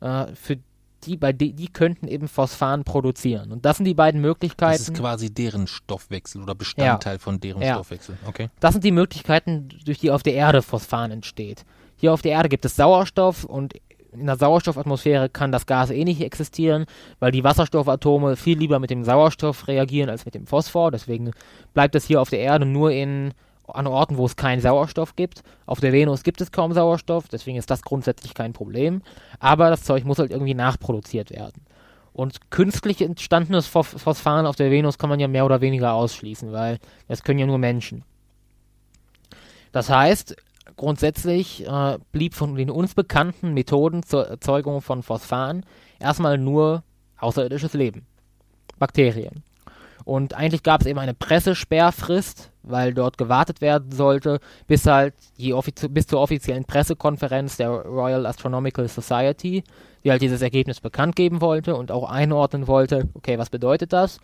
äh, für die, bei die, die könnten eben Phosphan produzieren. Und das sind die beiden Möglichkeiten. Das ist quasi deren Stoffwechsel oder Bestandteil ja. von deren ja. Stoffwechsel. Okay. Das sind die Möglichkeiten, durch die auf der Erde Phosphan entsteht. Hier auf der Erde gibt es Sauerstoff und in der Sauerstoffatmosphäre kann das Gas eh nicht existieren, weil die Wasserstoffatome viel lieber mit dem Sauerstoff reagieren als mit dem Phosphor. Deswegen bleibt es hier auf der Erde nur in an Orten, wo es keinen Sauerstoff gibt. Auf der Venus gibt es kaum Sauerstoff, deswegen ist das grundsätzlich kein Problem. Aber das Zeug muss halt irgendwie nachproduziert werden. Und künstlich entstandenes Phosphan auf der Venus kann man ja mehr oder weniger ausschließen, weil das können ja nur Menschen. Das heißt, grundsätzlich äh, blieb von den uns bekannten Methoden zur Erzeugung von Phosphan erstmal nur außerirdisches Leben. Bakterien. Und eigentlich gab es eben eine Pressesperrfrist, weil dort gewartet werden sollte, bis halt bis zur offiziellen Pressekonferenz der Royal Astronomical Society, die halt dieses Ergebnis bekannt geben wollte und auch einordnen wollte, okay, was bedeutet das?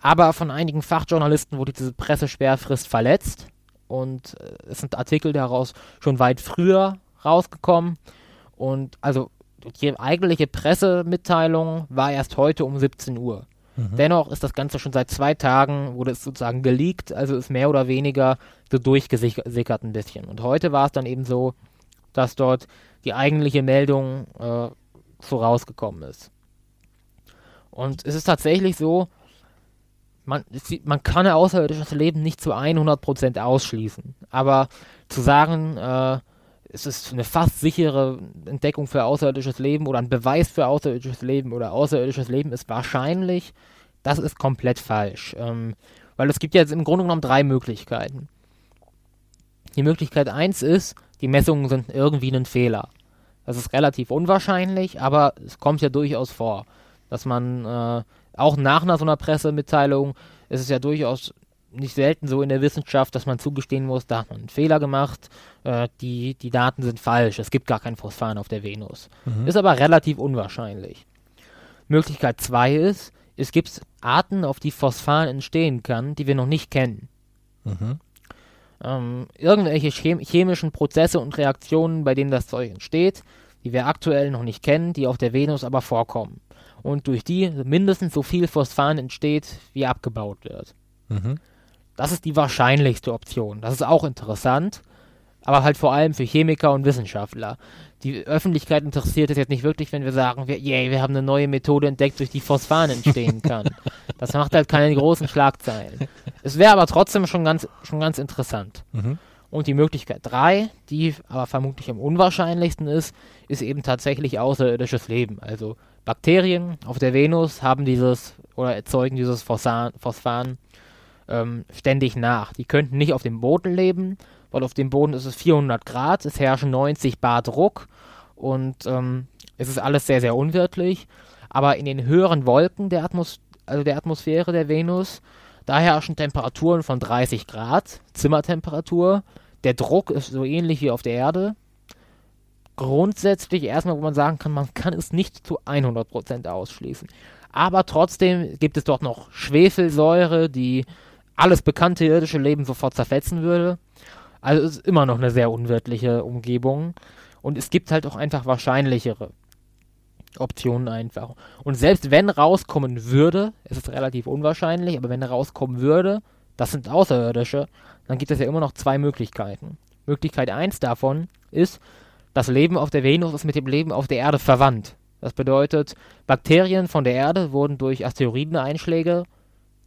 Aber von einigen Fachjournalisten wurde diese Pressesperrfrist verletzt und äh, es sind Artikel daraus schon weit früher rausgekommen und also die eigentliche Pressemitteilung war erst heute um 17 Uhr. Mhm. Dennoch ist das Ganze schon seit zwei Tagen, wurde es sozusagen geleakt, also ist mehr oder weniger so durchgesickert ein bisschen. Und heute war es dann eben so, dass dort die eigentliche Meldung äh, so rausgekommen ist. Und es ist tatsächlich so, man, man kann außerirdisches Leben nicht zu 100% ausschließen. Aber zu sagen, äh, es ist eine fast sichere Entdeckung für außerirdisches Leben oder ein Beweis für außerirdisches Leben oder außerirdisches Leben ist wahrscheinlich, das ist komplett falsch. Ähm, Weil es gibt jetzt im Grunde genommen drei Möglichkeiten. Die Möglichkeit 1 ist, die Messungen sind irgendwie ein Fehler. Das ist relativ unwahrscheinlich, aber es kommt ja durchaus vor, dass man äh, auch nach einer so einer Pressemitteilung, ist es ja durchaus nicht selten so in der Wissenschaft, dass man zugestehen muss, da hat man einen Fehler gemacht, äh, die, die Daten sind falsch, es gibt gar kein Phosphan auf der Venus. Mhm. Ist aber relativ unwahrscheinlich. Möglichkeit 2 ist, es gibt Arten, auf die Phosphan entstehen kann, die wir noch nicht kennen. Mhm. Ähm, irgendwelche chem chemischen Prozesse und Reaktionen, bei denen das Zeug entsteht, die wir aktuell noch nicht kennen, die auf der Venus aber vorkommen. Und durch die mindestens so viel Phosphan entsteht, wie abgebaut wird. Mhm. Das ist die wahrscheinlichste Option. Das ist auch interessant, aber halt vor allem für Chemiker und Wissenschaftler. Die Öffentlichkeit interessiert es jetzt nicht wirklich, wenn wir sagen, wir, yay, wir haben eine neue Methode entdeckt, durch die Phosphan entstehen kann. das macht halt keine großen Schlagzeilen. Es wäre aber trotzdem schon ganz, schon ganz interessant. Mhm. Und die Möglichkeit 3, die aber vermutlich am unwahrscheinlichsten ist, ist eben tatsächlich außerirdisches Leben. Also Bakterien auf der Venus haben dieses oder erzeugen dieses Phosphan, Phosphan ähm, ständig nach. Die könnten nicht auf dem Boden leben, weil auf dem Boden ist es 400 Grad, es herrschen 90 Bar Druck und ähm, es ist alles sehr, sehr unwirtlich. Aber in den höheren Wolken der, Atmos also der Atmosphäre der Venus, da herrschen Temperaturen von 30 Grad, Zimmertemperatur. Der Druck ist so ähnlich wie auf der Erde. Grundsätzlich erstmal, wo man sagen kann, man kann es nicht zu 100% ausschließen. Aber trotzdem gibt es dort noch Schwefelsäure, die alles bekannte irdische Leben sofort zerfetzen würde. Also es ist immer noch eine sehr unwirtliche Umgebung. Und es gibt halt auch einfach wahrscheinlichere Optionen einfach. Und selbst wenn rauskommen würde, es ist relativ unwahrscheinlich, aber wenn rauskommen würde, das sind Außerirdische, dann gibt es ja immer noch zwei Möglichkeiten. Möglichkeit 1 davon ist, das Leben auf der Venus ist mit dem Leben auf der Erde verwandt. Das bedeutet, Bakterien von der Erde wurden durch Asteroideneinschläge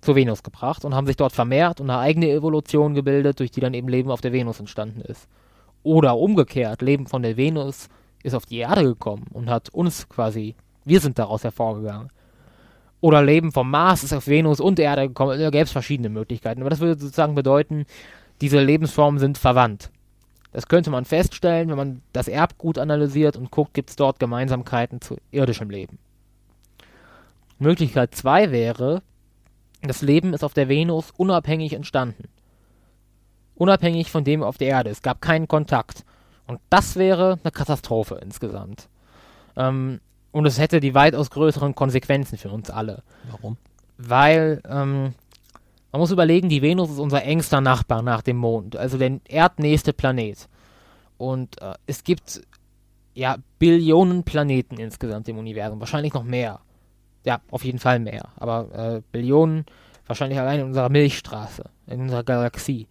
zur Venus gebracht und haben sich dort vermehrt und eine eigene Evolution gebildet, durch die dann eben Leben auf der Venus entstanden ist. Oder umgekehrt, Leben von der Venus ist auf die Erde gekommen und hat uns quasi, wir sind daraus hervorgegangen. Oder Leben vom Mars ist auf Venus und Erde gekommen, da gäbe es verschiedene Möglichkeiten. Aber das würde sozusagen bedeuten, diese Lebensformen sind verwandt. Das könnte man feststellen, wenn man das Erbgut analysiert und guckt, gibt es dort Gemeinsamkeiten zu irdischem Leben. Möglichkeit 2 wäre, das Leben ist auf der Venus unabhängig entstanden. Unabhängig von dem auf der Erde. Es gab keinen Kontakt. Und das wäre eine Katastrophe insgesamt. Ähm, und es hätte die weitaus größeren Konsequenzen für uns alle. Warum? Weil ähm, man muss überlegen, die Venus ist unser engster Nachbar nach dem Mond, also der erdnächste Planet. Und äh, es gibt ja Billionen Planeten insgesamt im Universum, wahrscheinlich noch mehr. Ja, auf jeden Fall mehr. Aber äh, Billionen wahrscheinlich allein in unserer Milchstraße, in unserer Galaxie.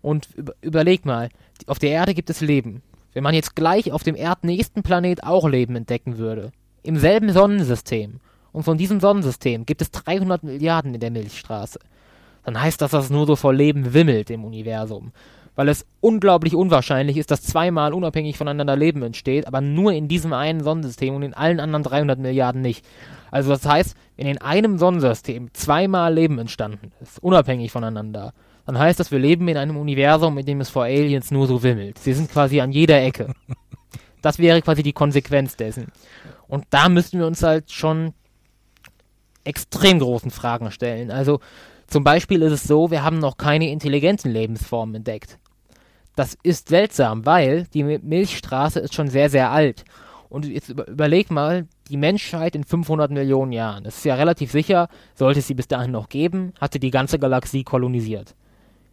Und über, überleg mal, auf der Erde gibt es Leben. Wenn man jetzt gleich auf dem erdnächsten Planet auch Leben entdecken würde, im selben Sonnensystem, und von diesem Sonnensystem gibt es 300 Milliarden in der Milchstraße, dann heißt das, dass es nur so vor Leben wimmelt im Universum. Weil es unglaublich unwahrscheinlich ist, dass zweimal unabhängig voneinander Leben entsteht, aber nur in diesem einen Sonnensystem und in allen anderen 300 Milliarden nicht. Also das heißt, wenn in einem Sonnensystem zweimal Leben entstanden ist, unabhängig voneinander, dann heißt das, wir leben in einem Universum, in dem es vor Aliens nur so wimmelt. Sie sind quasi an jeder Ecke. Das wäre quasi die Konsequenz dessen. Und da müssten wir uns halt schon extrem großen Fragen stellen. Also zum Beispiel ist es so, wir haben noch keine intelligenten Lebensformen entdeckt. Das ist seltsam, weil die Milchstraße ist schon sehr, sehr alt. Und jetzt überleg mal, die Menschheit in 500 Millionen Jahren. Es ist ja relativ sicher, sollte es sie bis dahin noch geben, hatte die ganze Galaxie kolonisiert.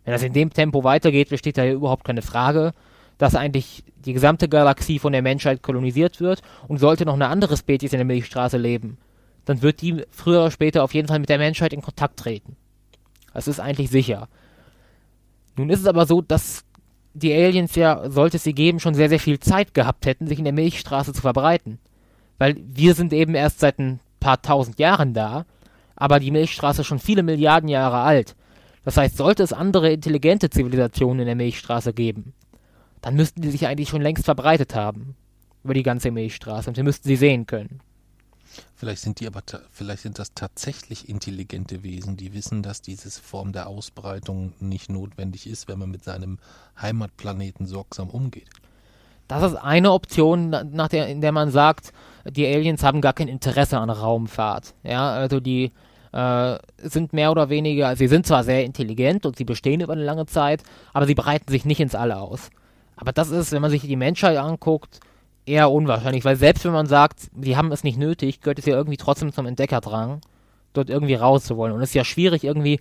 Wenn das in dem Tempo weitergeht, besteht da ja überhaupt keine Frage, dass eigentlich die gesamte Galaxie von der Menschheit kolonisiert wird und sollte noch eine andere Spezies in der Milchstraße leben, dann wird die früher oder später auf jeden Fall mit der Menschheit in Kontakt treten. Das ist eigentlich sicher. Nun ist es aber so, dass die Aliens ja, sollte es sie geben, schon sehr, sehr viel Zeit gehabt hätten, sich in der Milchstraße zu verbreiten. Weil wir sind eben erst seit ein paar tausend Jahren da, aber die Milchstraße ist schon viele Milliarden Jahre alt. Das heißt, sollte es andere intelligente Zivilisationen in der Milchstraße geben, dann müssten die sich eigentlich schon längst verbreitet haben. Über die ganze Milchstraße und wir müssten sie sehen können. Vielleicht sind die aber, vielleicht sind das tatsächlich intelligente Wesen, die wissen, dass diese Form der Ausbreitung nicht notwendig ist, wenn man mit seinem Heimatplaneten sorgsam umgeht. Das ist eine Option, nach der, in der man sagt, die Aliens haben gar kein Interesse an Raumfahrt. Ja, also die äh, sind mehr oder weniger, sie sind zwar sehr intelligent und sie bestehen über eine lange Zeit, aber sie breiten sich nicht ins All aus. Aber das ist, wenn man sich die Menschheit anguckt, eher unwahrscheinlich, weil selbst wenn man sagt, sie haben es nicht nötig, gehört es ja irgendwie trotzdem zum Entdeckerdrang, dort irgendwie rauszuwollen. Und es ist ja schwierig, irgendwie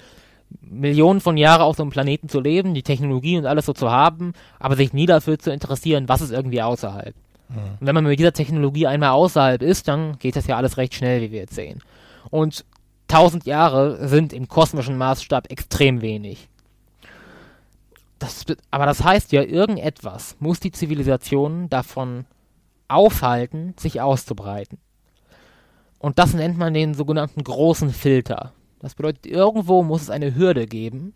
Millionen von Jahren auf so einem Planeten zu leben, die Technologie und alles so zu haben, aber sich nie dafür zu interessieren, was ist irgendwie außerhalb. Mhm. Und wenn man mit dieser Technologie einmal außerhalb ist, dann geht das ja alles recht schnell, wie wir jetzt sehen. Und tausend Jahre sind im kosmischen Maßstab extrem wenig. Das, aber das heißt ja, irgendetwas muss die Zivilisation davon aufhalten, sich auszubreiten. Und das nennt man den sogenannten großen Filter. Das bedeutet, irgendwo muss es eine Hürde geben,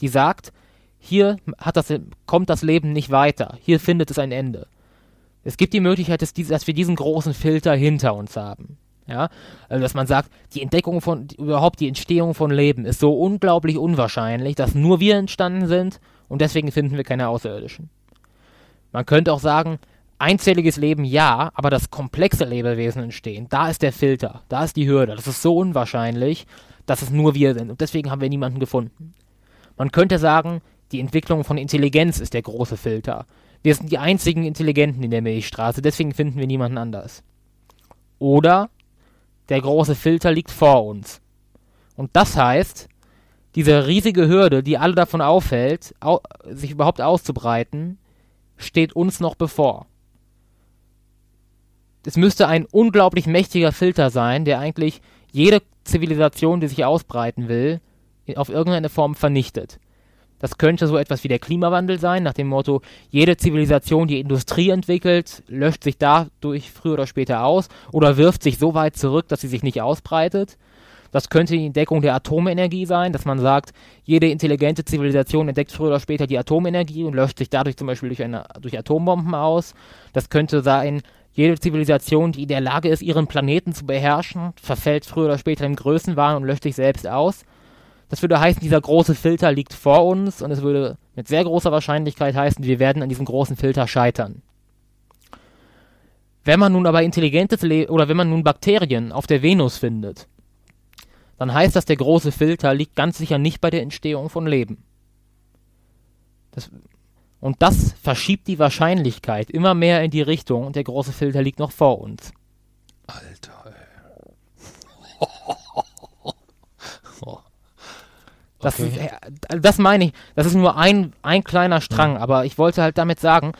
die sagt, hier das, kommt das Leben nicht weiter, hier findet es ein Ende. Es gibt die Möglichkeit, dass, dass wir diesen großen Filter hinter uns haben. Ja, also dass man sagt, die Entdeckung von, überhaupt die Entstehung von Leben ist so unglaublich unwahrscheinlich, dass nur wir entstanden sind und deswegen finden wir keine Außerirdischen. Man könnte auch sagen, einzelliges Leben ja, aber das komplexe Lebewesen entstehen, da ist der Filter, da ist die Hürde. Das ist so unwahrscheinlich, dass es nur wir sind und deswegen haben wir niemanden gefunden. Man könnte sagen, die Entwicklung von Intelligenz ist der große Filter. Wir sind die einzigen Intelligenten in der Milchstraße, deswegen finden wir niemanden anders. Oder der große Filter liegt vor uns. Und das heißt, diese riesige Hürde, die alle davon aufhält, au sich überhaupt auszubreiten, steht uns noch bevor es müsste ein unglaublich mächtiger Filter sein, der eigentlich jede Zivilisation, die sich ausbreiten will, auf irgendeine Form vernichtet. Das könnte so etwas wie der Klimawandel sein, nach dem Motto, jede Zivilisation, die Industrie entwickelt, löscht sich dadurch früher oder später aus oder wirft sich so weit zurück, dass sie sich nicht ausbreitet. Das könnte die Entdeckung der Atomenergie sein, dass man sagt, jede intelligente Zivilisation entdeckt früher oder später die Atomenergie und löscht sich dadurch zum Beispiel durch, eine, durch Atombomben aus. Das könnte sein, jede Zivilisation, die in der Lage ist, ihren Planeten zu beherrschen, verfällt früher oder später im Größenwahn und löscht sich selbst aus. Das würde heißen, dieser große Filter liegt vor uns und es würde mit sehr großer Wahrscheinlichkeit heißen, wir werden an diesem großen Filter scheitern. Wenn man nun aber intelligentes Le oder wenn man nun Bakterien auf der Venus findet, dann heißt das, der große Filter liegt ganz sicher nicht bei der Entstehung von Leben. Das und das verschiebt die Wahrscheinlichkeit immer mehr in die Richtung und der große Filter liegt noch vor uns. Alter. Das, okay. ist, äh, das meine ich, das ist nur ein, ein kleiner Strang, aber ich wollte halt damit sagen,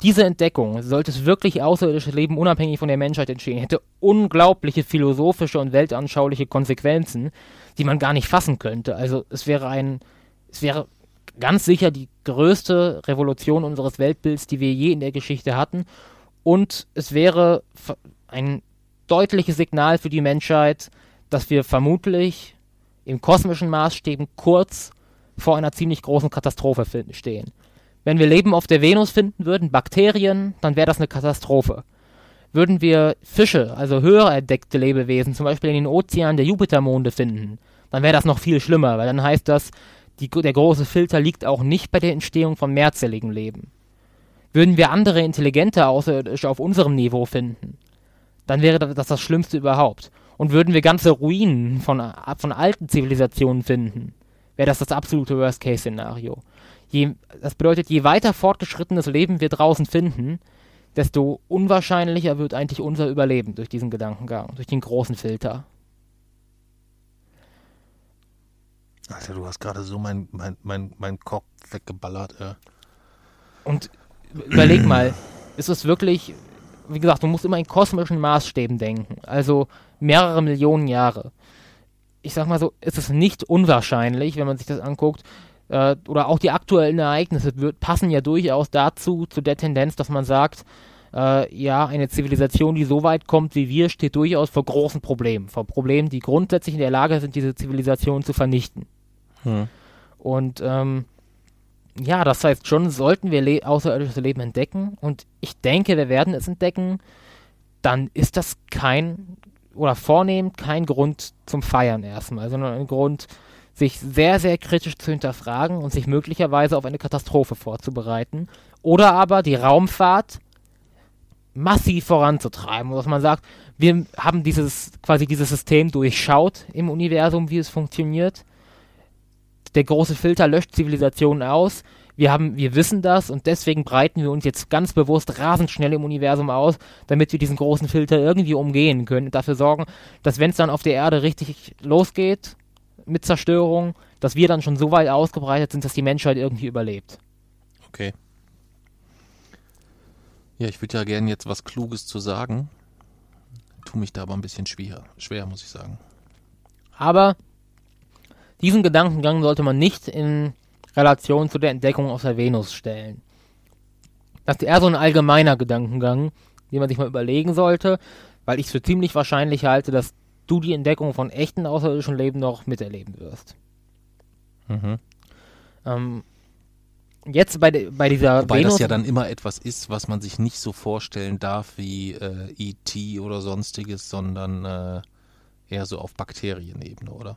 diese Entdeckung, sollte es wirklich außerirdisches Leben unabhängig von der Menschheit entstehen, hätte unglaubliche philosophische und weltanschauliche Konsequenzen, die man gar nicht fassen könnte. Also es wäre ein, es wäre ganz sicher die größte Revolution unseres Weltbilds, die wir je in der Geschichte hatten. Und es wäre ein deutliches Signal für die Menschheit, dass wir vermutlich im kosmischen Maßstäben kurz vor einer ziemlich großen Katastrophe stehen. Wenn wir Leben auf der Venus finden würden, Bakterien, dann wäre das eine Katastrophe. Würden wir Fische, also höher entdeckte Lebewesen, zum Beispiel in den Ozeanen der Jupitermonde finden, dann wäre das noch viel schlimmer, weil dann heißt das, die, der große Filter liegt auch nicht bei der Entstehung von mehrzelligem Leben. Würden wir andere intelligente Außerirdische auf unserem Niveau finden, dann wäre das das Schlimmste überhaupt. Und würden wir ganze Ruinen von, von alten Zivilisationen finden, wäre das das absolute Worst-Case-Szenario. das bedeutet, je weiter fortgeschrittenes Leben wir draußen finden, desto unwahrscheinlicher wird eigentlich unser Überleben durch diesen Gedankengang, durch den großen Filter. Alter, du hast gerade so mein, mein, mein, mein Kopf weggeballert, ey. Und überleg mal, ist es wirklich, wie gesagt, du musst immer in kosmischen Maßstäben denken, also mehrere Millionen Jahre. Ich sag mal so, ist es nicht unwahrscheinlich, wenn man sich das anguckt, äh, oder auch die aktuellen Ereignisse wird, passen ja durchaus dazu, zu der Tendenz, dass man sagt, äh, ja, eine Zivilisation, die so weit kommt wie wir, steht durchaus vor großen Problemen. Vor Problemen, die grundsätzlich in der Lage sind, diese Zivilisation zu vernichten. Hm. Und ähm, ja, das heißt schon, sollten wir le außerirdisches Leben entdecken. Und ich denke, wir werden es entdecken. dann ist das kein oder vornehmend kein Grund zum Feiern erstmal, sondern ein Grund, sich sehr, sehr kritisch zu hinterfragen und sich möglicherweise auf eine Katastrophe vorzubereiten. Oder aber die Raumfahrt massiv voranzutreiben, dass man sagt, wir haben dieses quasi dieses System durchschaut im Universum, wie es funktioniert. Der große Filter löscht Zivilisationen aus. Wir haben, wir wissen das und deswegen breiten wir uns jetzt ganz bewusst rasend schnell im Universum aus, damit wir diesen großen Filter irgendwie umgehen können und dafür sorgen, dass wenn es dann auf der Erde richtig losgeht mit Zerstörung, dass wir dann schon so weit ausgebreitet sind, dass die Menschheit irgendwie überlebt. Okay. Ja, ich würde ja gerne jetzt was Kluges zu sagen. Tu mich da aber ein bisschen schwer, schwer, muss ich sagen. Aber diesen Gedankengang sollte man nicht in Relation zu der Entdeckung auf der Venus stellen. Das ist eher so ein allgemeiner Gedankengang, den man sich mal überlegen sollte, weil ich es für ziemlich wahrscheinlich halte, dass du die Entdeckung von echten außerirdischen Leben noch miterleben wirst. Mhm. Ähm, jetzt bei, de, bei dieser Wobei Venus das ja dann immer etwas ist, was man sich nicht so vorstellen darf wie äh, E.T. oder sonstiges, sondern äh, eher so auf Bakterienebene, oder?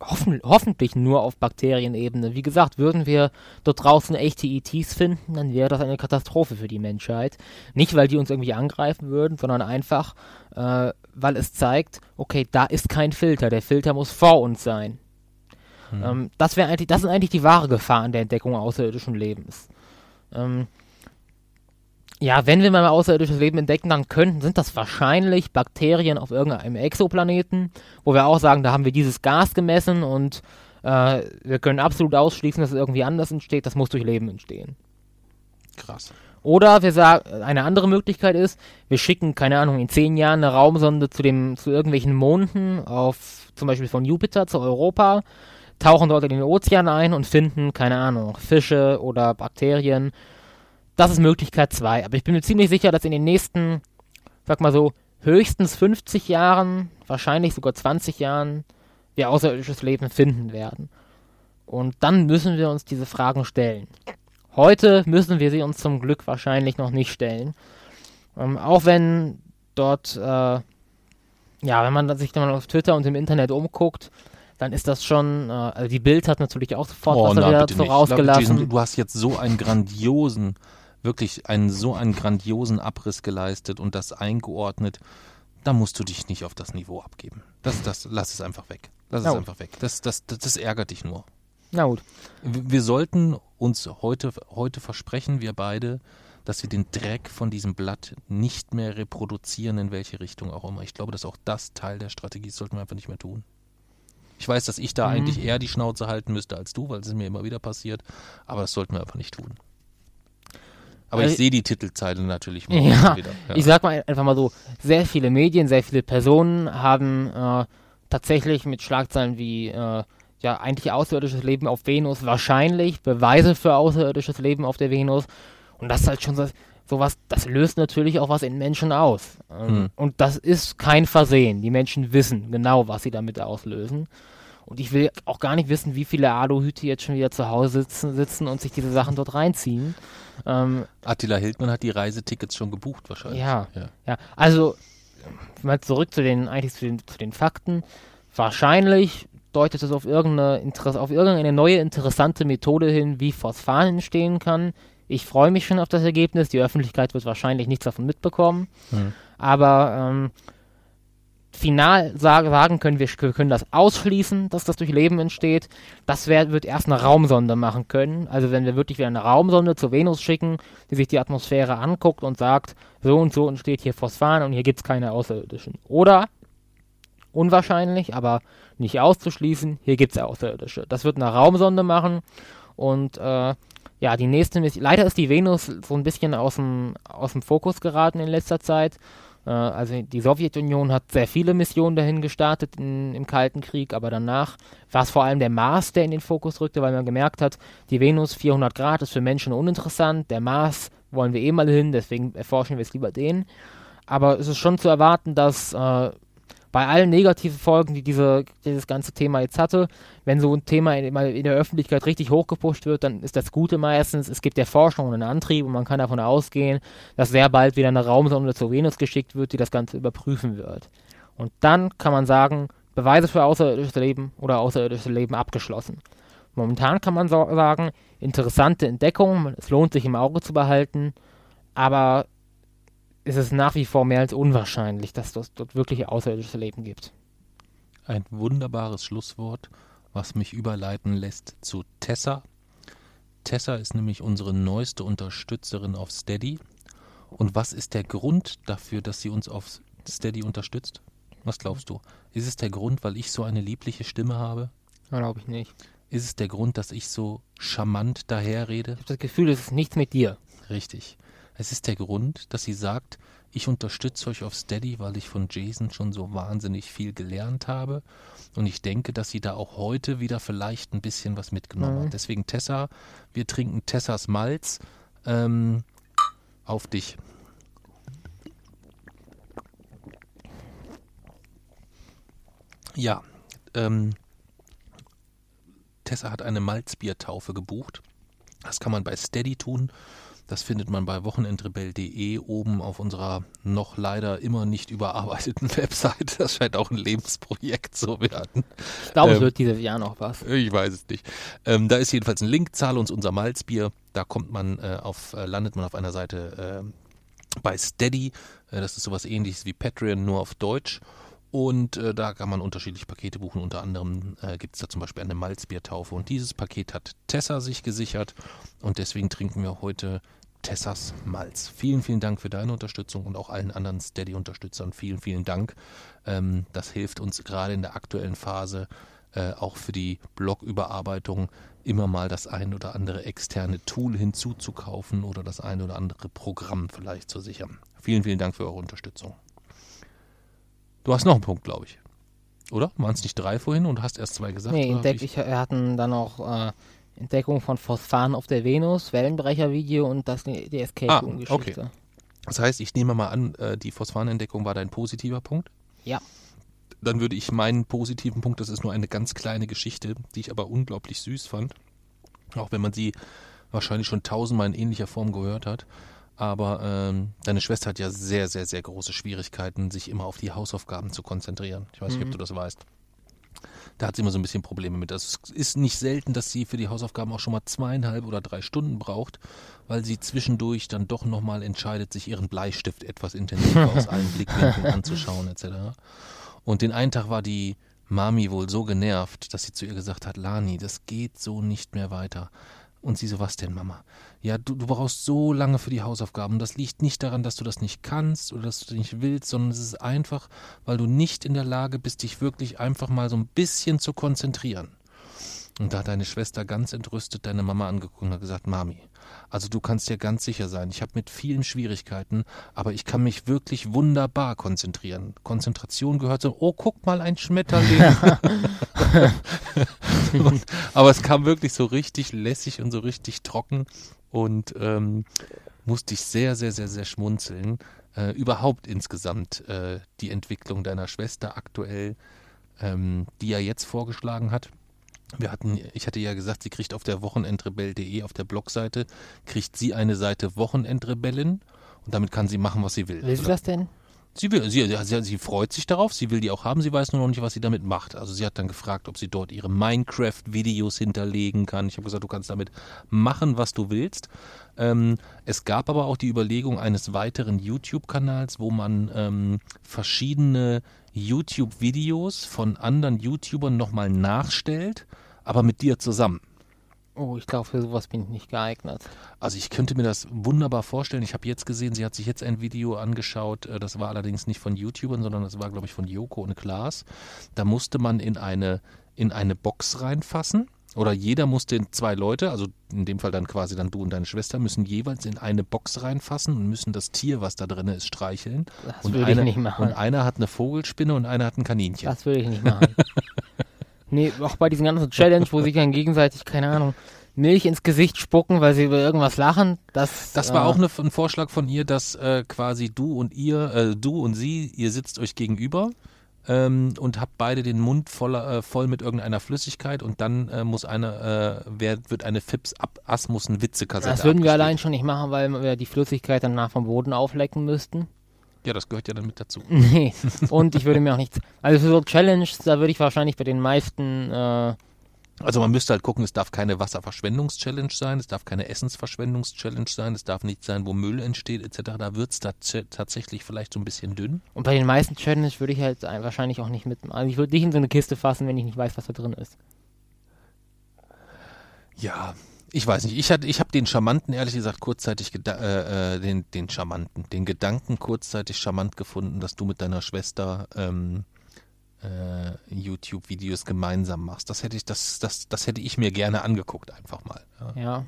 Hoffen, hoffentlich nur auf Bakterienebene. Wie gesagt, würden wir dort draußen echte ETs finden, dann wäre das eine Katastrophe für die Menschheit. Nicht, weil die uns irgendwie angreifen würden, sondern einfach, äh, weil es zeigt, okay, da ist kein Filter. Der Filter muss vor uns sein. Hm. Ähm, das wäre eigentlich, das ist eigentlich die wahre Gefahr an der Entdeckung außerirdischen Lebens. Ähm, ja, wenn wir mal außerirdisches Leben entdecken, dann könnten, sind das wahrscheinlich Bakterien auf irgendeinem Exoplaneten, wo wir auch sagen, da haben wir dieses Gas gemessen und äh, wir können absolut ausschließen, dass es irgendwie anders entsteht. Das muss durch Leben entstehen. Krass. Oder wir sagen, eine andere Möglichkeit ist, wir schicken, keine Ahnung, in zehn Jahren eine Raumsonde zu dem, zu irgendwelchen Monden auf, zum Beispiel von Jupiter zu Europa, tauchen dort in den Ozean ein und finden, keine Ahnung, Fische oder Bakterien das ist Möglichkeit 2. Aber ich bin mir ziemlich sicher, dass in den nächsten, sag mal so, höchstens 50 Jahren, wahrscheinlich sogar 20 Jahren, wir außerirdisches Leben finden werden. Und dann müssen wir uns diese Fragen stellen. Heute müssen wir sie uns zum Glück wahrscheinlich noch nicht stellen. Ähm, auch wenn dort, äh, ja, wenn man sich dann auf Twitter und im Internet umguckt, dann ist das schon, äh, also die Bild hat natürlich auch sofort oh, was na, so rausgelassen. Jason, du hast jetzt so einen grandiosen wirklich einen so einen grandiosen Abriss geleistet und das eingeordnet, da musst du dich nicht auf das Niveau abgeben. Das, das, lass es einfach weg. Lass es einfach weg. Das, das, das, das ärgert dich nur. Na gut. Wir sollten uns heute, heute versprechen, wir beide, dass wir den Dreck von diesem Blatt nicht mehr reproduzieren, in welche Richtung auch immer. Ich glaube, dass auch das Teil der Strategie ist, sollten wir einfach nicht mehr tun. Ich weiß, dass ich da mhm. eigentlich eher die Schnauze halten müsste als du, weil es mir immer wieder passiert, aber das sollten wir einfach nicht tun. Aber ich sehe die Titelzeile natürlich mal ja, wieder. Ja. Ich sag mal einfach mal so, sehr viele Medien, sehr viele Personen haben äh, tatsächlich mit Schlagzeilen wie äh, ja eigentlich außerirdisches Leben auf Venus, wahrscheinlich Beweise für außerirdisches Leben auf der Venus. Und das ist halt schon so, sowas, das löst natürlich auch was in Menschen aus. Ähm, hm. Und das ist kein Versehen. Die Menschen wissen genau, was sie damit auslösen. Und ich will auch gar nicht wissen, wie viele Aluhüte jetzt schon wieder zu Hause sitzen, sitzen und sich diese Sachen dort reinziehen. Ähm, Attila Hildmann hat die Reisetickets schon gebucht wahrscheinlich. Ja, ja. ja. Also mal zurück zu den eigentlich zu den, zu den Fakten. Wahrscheinlich deutet es auf irgendeine, auf irgendeine neue interessante Methode hin, wie Phosphan entstehen kann. Ich freue mich schon auf das Ergebnis. Die Öffentlichkeit wird wahrscheinlich nichts davon mitbekommen. Hm. Aber ähm, final sagen können, wir können das ausschließen, dass das durch Leben entsteht. Das wär, wird erst eine Raumsonde machen können. Also wenn wir wirklich wieder eine Raumsonde zur Venus schicken, die sich die Atmosphäre anguckt und sagt, so und so entsteht hier Phosphan und hier gibt es keine Außerirdischen. Oder, unwahrscheinlich, aber nicht auszuschließen, hier gibt es Außerirdische. Das wird eine Raumsonde machen und äh, ja, die nächste Mission, leider ist die Venus so ein bisschen aus dem, aus dem Fokus geraten in letzter Zeit also die Sowjetunion hat sehr viele Missionen dahin gestartet in, im Kalten Krieg, aber danach war es vor allem der Mars, der in den Fokus rückte, weil man gemerkt hat, die Venus 400 Grad ist für Menschen uninteressant, der Mars wollen wir eh mal hin, deswegen erforschen wir es lieber den. Aber es ist schon zu erwarten, dass äh, bei allen negativen Folgen, die diese, dieses ganze Thema jetzt hatte, wenn so ein Thema in, in der Öffentlichkeit richtig hochgepusht wird, dann ist das Gute meistens, es gibt der Forschung einen Antrieb und man kann davon ausgehen, dass sehr bald wieder eine Raumsonde zur Venus geschickt wird, die das Ganze überprüfen wird. Und dann kann man sagen, Beweise für außerirdisches Leben oder außerirdisches Leben abgeschlossen. Momentan kann man so sagen, interessante Entdeckung, es lohnt sich im Auge zu behalten, aber ist es nach wie vor mehr als unwahrscheinlich, dass es dort wirklich außerirdisches Leben gibt. Ein wunderbares Schlusswort, was mich überleiten lässt zu Tessa. Tessa ist nämlich unsere neueste Unterstützerin auf Steady. Und was ist der Grund dafür, dass sie uns auf Steady unterstützt? Was glaubst du? Ist es der Grund, weil ich so eine liebliche Stimme habe? Glaube ich nicht. Ist es der Grund, dass ich so charmant daherrede? Ich habe das Gefühl, es ist nichts mit dir. Richtig. Es ist der Grund, dass sie sagt, ich unterstütze euch auf Steady, weil ich von Jason schon so wahnsinnig viel gelernt habe. Und ich denke, dass sie da auch heute wieder vielleicht ein bisschen was mitgenommen mhm. hat. Deswegen Tessa, wir trinken Tessas Malz ähm, auf dich. Ja, ähm, Tessa hat eine Malzbiertaufe gebucht. Das kann man bei Steady tun. Das findet man bei wochenendrebell.de oben auf unserer noch leider immer nicht überarbeiteten Website. Das scheint auch ein Lebensprojekt zu werden. Ich glaube, ähm, es wird dieses Jahr noch was. Ich weiß es nicht. Ähm, da ist jedenfalls ein Link, zahle uns unser Malzbier. Da kommt man äh, auf, äh, landet man auf einer Seite äh, bei Steady. Äh, das ist sowas ähnliches wie Patreon, nur auf Deutsch. Und äh, da kann man unterschiedliche Pakete buchen. Unter anderem äh, gibt es da zum Beispiel eine Malzbiertaufe. Und dieses Paket hat Tessa sich gesichert. Und deswegen trinken wir heute Tessas Malz. Vielen, vielen Dank für deine Unterstützung und auch allen anderen Steady-Unterstützern. Vielen, vielen Dank. Ähm, das hilft uns gerade in der aktuellen Phase äh, auch für die Blog-Überarbeitung immer mal das ein oder andere externe Tool hinzuzukaufen oder das ein oder andere Programm vielleicht zu sichern. Vielen, vielen Dank für eure Unterstützung. Du hast noch einen Punkt, glaube ich. Oder? Waren es nicht drei vorhin und hast erst zwei gesagt? Nee, entdeckt, ich, wir hatten dann noch äh, Entdeckung von Phosphan auf der Venus, Wellenbrecher-Video und das die Escape ah, okay. Das heißt, ich nehme mal an, äh, die Phosphanentdeckung war dein positiver Punkt? Ja. Dann würde ich meinen positiven Punkt, das ist nur eine ganz kleine Geschichte, die ich aber unglaublich süß fand, auch wenn man sie wahrscheinlich schon tausendmal in ähnlicher Form gehört hat. Aber ähm, deine Schwester hat ja sehr, sehr, sehr große Schwierigkeiten, sich immer auf die Hausaufgaben zu konzentrieren. Ich weiß mhm. nicht, ob mhm. du das weißt. Da hat sie immer so ein bisschen Probleme mit. Es ist nicht selten, dass sie für die Hausaufgaben auch schon mal zweieinhalb oder drei Stunden braucht, weil sie zwischendurch dann doch nochmal entscheidet, sich ihren Bleistift etwas intensiver aus allen Blickwinkeln anzuschauen, etc. Und den einen Tag war die Mami wohl so genervt, dass sie zu ihr gesagt hat, Lani, das geht so nicht mehr weiter. Und sie so, was denn, Mama? Ja, du, du brauchst so lange für die Hausaufgaben. Das liegt nicht daran, dass du das nicht kannst oder dass du nicht willst, sondern es ist einfach, weil du nicht in der Lage bist, dich wirklich einfach mal so ein bisschen zu konzentrieren. Und da hat deine Schwester ganz entrüstet deine Mama angeguckt und hat gesagt, Mami, also du kannst dir ganz sicher sein, ich habe mit vielen Schwierigkeiten, aber ich kann mich wirklich wunderbar konzentrieren. Konzentration gehört so, oh, guck mal, ein Schmetterling. und, aber es kam wirklich so richtig lässig und so richtig trocken und ähm, musste ich sehr, sehr, sehr, sehr schmunzeln. Äh, überhaupt insgesamt äh, die Entwicklung deiner Schwester aktuell, ähm, die er jetzt vorgeschlagen hat wir hatten, ich hatte ja gesagt, sie kriegt auf der Wochenendrebell.de, auf der Blogseite, kriegt sie eine Seite Wochenendrebellin und damit kann sie machen, was sie will. Will sie das denn? Sie, will, sie, sie, sie freut sich darauf, sie will die auch haben, sie weiß nur noch nicht, was sie damit macht. Also sie hat dann gefragt, ob sie dort ihre Minecraft-Videos hinterlegen kann. Ich habe gesagt, du kannst damit machen, was du willst. Ähm, es gab aber auch die Überlegung eines weiteren YouTube-Kanals, wo man ähm, verschiedene YouTube-Videos von anderen YouTubern nochmal nachstellt, aber mit dir zusammen. Oh, ich glaube, für sowas bin ich nicht geeignet. Also ich könnte mir das wunderbar vorstellen. Ich habe jetzt gesehen, sie hat sich jetzt ein Video angeschaut. Äh, das war allerdings nicht von YouTubern, sondern das war, glaube ich, von Joko und Klaas. Da musste man in eine, in eine Box reinfassen. Oder jeder musste in zwei Leute, also in dem Fall dann quasi dann du und deine Schwester, müssen jeweils in eine Box reinfassen und müssen das Tier, was da drin ist, streicheln. Das und würde eine, ich nicht machen. Und einer hat eine Vogelspinne und einer hat ein Kaninchen. Das würde ich nicht machen. Nee, auch bei diesen ganzen Challenge, wo sich dann gegenseitig, keine Ahnung, Milch ins Gesicht spucken, weil sie über irgendwas lachen. Das, das war äh, auch eine, ein Vorschlag von ihr, dass äh, quasi du und ihr, äh, du und sie, ihr sitzt euch gegenüber ähm, und habe beide den Mund voller, äh, voll mit irgendeiner Flüssigkeit und dann äh, muss eine, äh, wer, wird eine Fips ab Asmussen Witzekassette Das würden wir allein schon nicht machen, weil wir die Flüssigkeit danach vom Boden auflecken müssten. Ja, das gehört ja dann mit dazu. Nee. Und ich würde mir auch nichts. Also für so Challenges, da würde ich wahrscheinlich bei den meisten. Also man müsste halt gucken, es darf keine Wasserverschwendungs-Challenge sein, es darf keine Essensverschwendungs-Challenge sein, es darf nicht sein, wo Müll entsteht etc. Da wird es tatsächlich vielleicht so ein bisschen dünn. und bei den meisten Challenges würde ich halt ein- wahrscheinlich auch nicht mit. Also ich würde nicht in so eine Kiste fassen, wenn ich nicht weiß, was da drin ist. Ja, ich weiß nicht. Ich, hatte- ich habe den charmanten, ehrlich gesagt, kurzzeitig, äh, äh, den, den charmanten, den Gedanken kurzzeitig charmant gefunden, dass du mit deiner Schwester ähm, äh, YouTube-Videos gemeinsam machst. Das hätte ich, das, das, das hätte ich mir gerne angeguckt, einfach mal. Ja. Ja.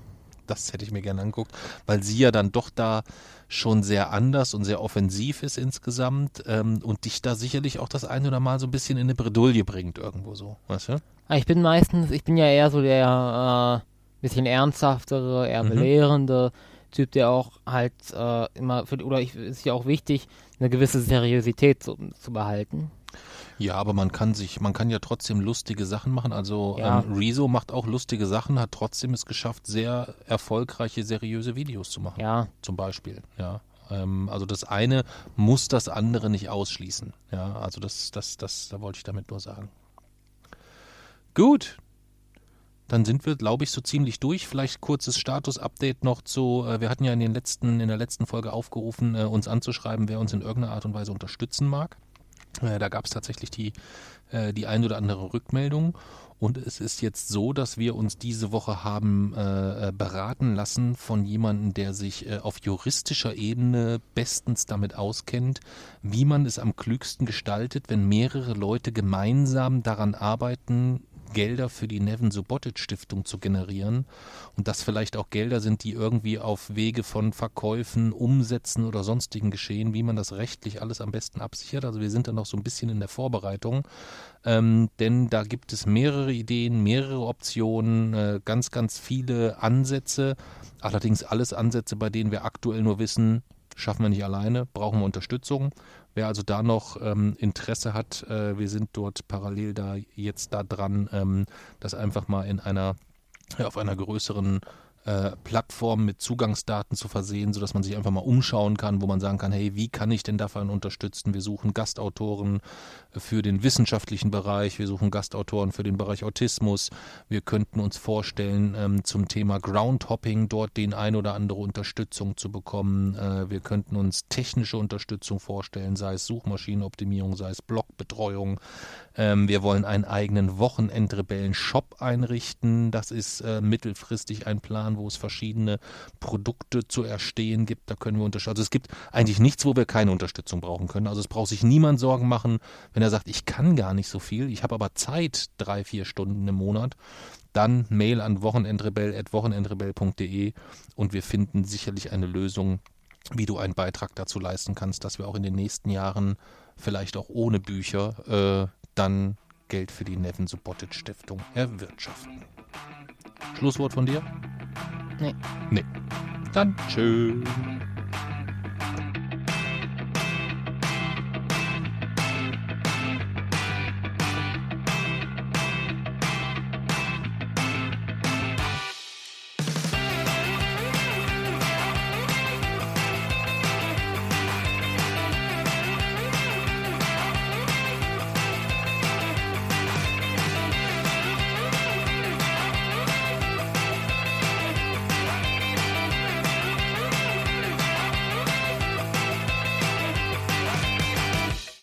Das hätte ich mir gerne angeguckt, weil sie ja dann doch da schon sehr anders und sehr offensiv ist insgesamt ähm, und dich da sicherlich auch das ein oder mal so ein bisschen in eine Bredouille bringt irgendwo so, weißt du? Aber ich bin meistens, ich bin ja eher so der äh, bisschen ernsthaftere, eher Mhm. belehrende Typ, der auch halt äh, immer, für, oder ich, ist ja auch wichtig, eine gewisse Seriosität zu, zu behalten. Ja, aber man kann sich, man kann ja trotzdem lustige Sachen machen. Also Ja. ähm, Rezo macht auch lustige Sachen, hat trotzdem es geschafft, sehr erfolgreiche, seriöse Videos zu machen. Ja, Zum Beispiel. Ja. Ähm, also das eine muss das andere nicht ausschließen. Ja, also das, das, das, da wollte ich damit nur sagen. Gut. Dann sind wir, glaube ich, so ziemlich durch. Vielleicht kurzes Status-Update noch zu. Äh, wir hatten ja in den letzten, in der letzten Folge aufgerufen, äh, uns anzuschreiben, wer uns in irgendeiner Art und Weise unterstützen mag. Äh, da gab es tatsächlich die, äh, die ein oder andere Rückmeldung. Und es ist jetzt so, dass wir uns diese Woche haben äh, äh, beraten lassen von jemandem, der sich äh, auf juristischer Ebene bestens damit auskennt, wie man es am klügsten gestaltet, wenn mehrere Leute gemeinsam daran arbeiten, Gelder für die Nevin Subotic Stiftung zu generieren. Und das vielleicht auch Gelder sind, die irgendwie auf Wege von Verkäufen, Umsätzen oder sonstigen geschehen, wie man das rechtlich alles am besten absichert. Also wir sind da noch so ein bisschen in der Vorbereitung, ähm, denn da gibt es mehrere Ideen, mehrere Optionen, äh, ganz, ganz viele Ansätze, allerdings alles Ansätze, bei denen wir aktuell nur wissen, schaffen wir nicht alleine, brauchen wir Unterstützung. Wer also da noch ähm, Interesse hat, äh, wir sind dort parallel da jetzt da dran, ähm, das einfach mal in einer ja, auf einer größeren äh, Plattform mit Zugangsdaten zu versehen, sodass man sich einfach mal umschauen kann, wo man sagen kann, hey, wie kann ich denn davon unterstützen? Wir suchen Gastautoren für den wissenschaftlichen Bereich, wir suchen Gastautoren für den Bereich Autismus. Wir könnten uns vorstellen, ähm, zum Thema Groundhopping dort den ein oder andere Unterstützung zu bekommen. Äh, wir könnten uns technische Unterstützung vorstellen, sei es Suchmaschinenoptimierung, sei es Blogbetreuung. Ähm, wir wollen einen eigenen Wochenendrebellen-Shop einrichten. Das ist äh, mittelfristig ein Plan, wo es verschiedene Produkte zu erstehen gibt. Da können wir unterstützen. Also es gibt eigentlich nichts, wo wir keine Unterstützung brauchen können. Also es braucht sich niemand Sorgen machen, wenn er sagt, ich kann gar nicht so viel, ich habe aber Zeit, drei, vier Stunden im Monat. Dann Mail an wochenendrebell.wochenendrebell.de und wir finden sicherlich eine Lösung, wie du einen Beitrag dazu leisten kannst, dass wir auch in den nächsten Jahren vielleicht auch ohne Bücher äh, dann Geld für die Neven Subotic Stiftung erwirtschaften. Schlusswort von dir? Nee. Nee. Dann tschüss.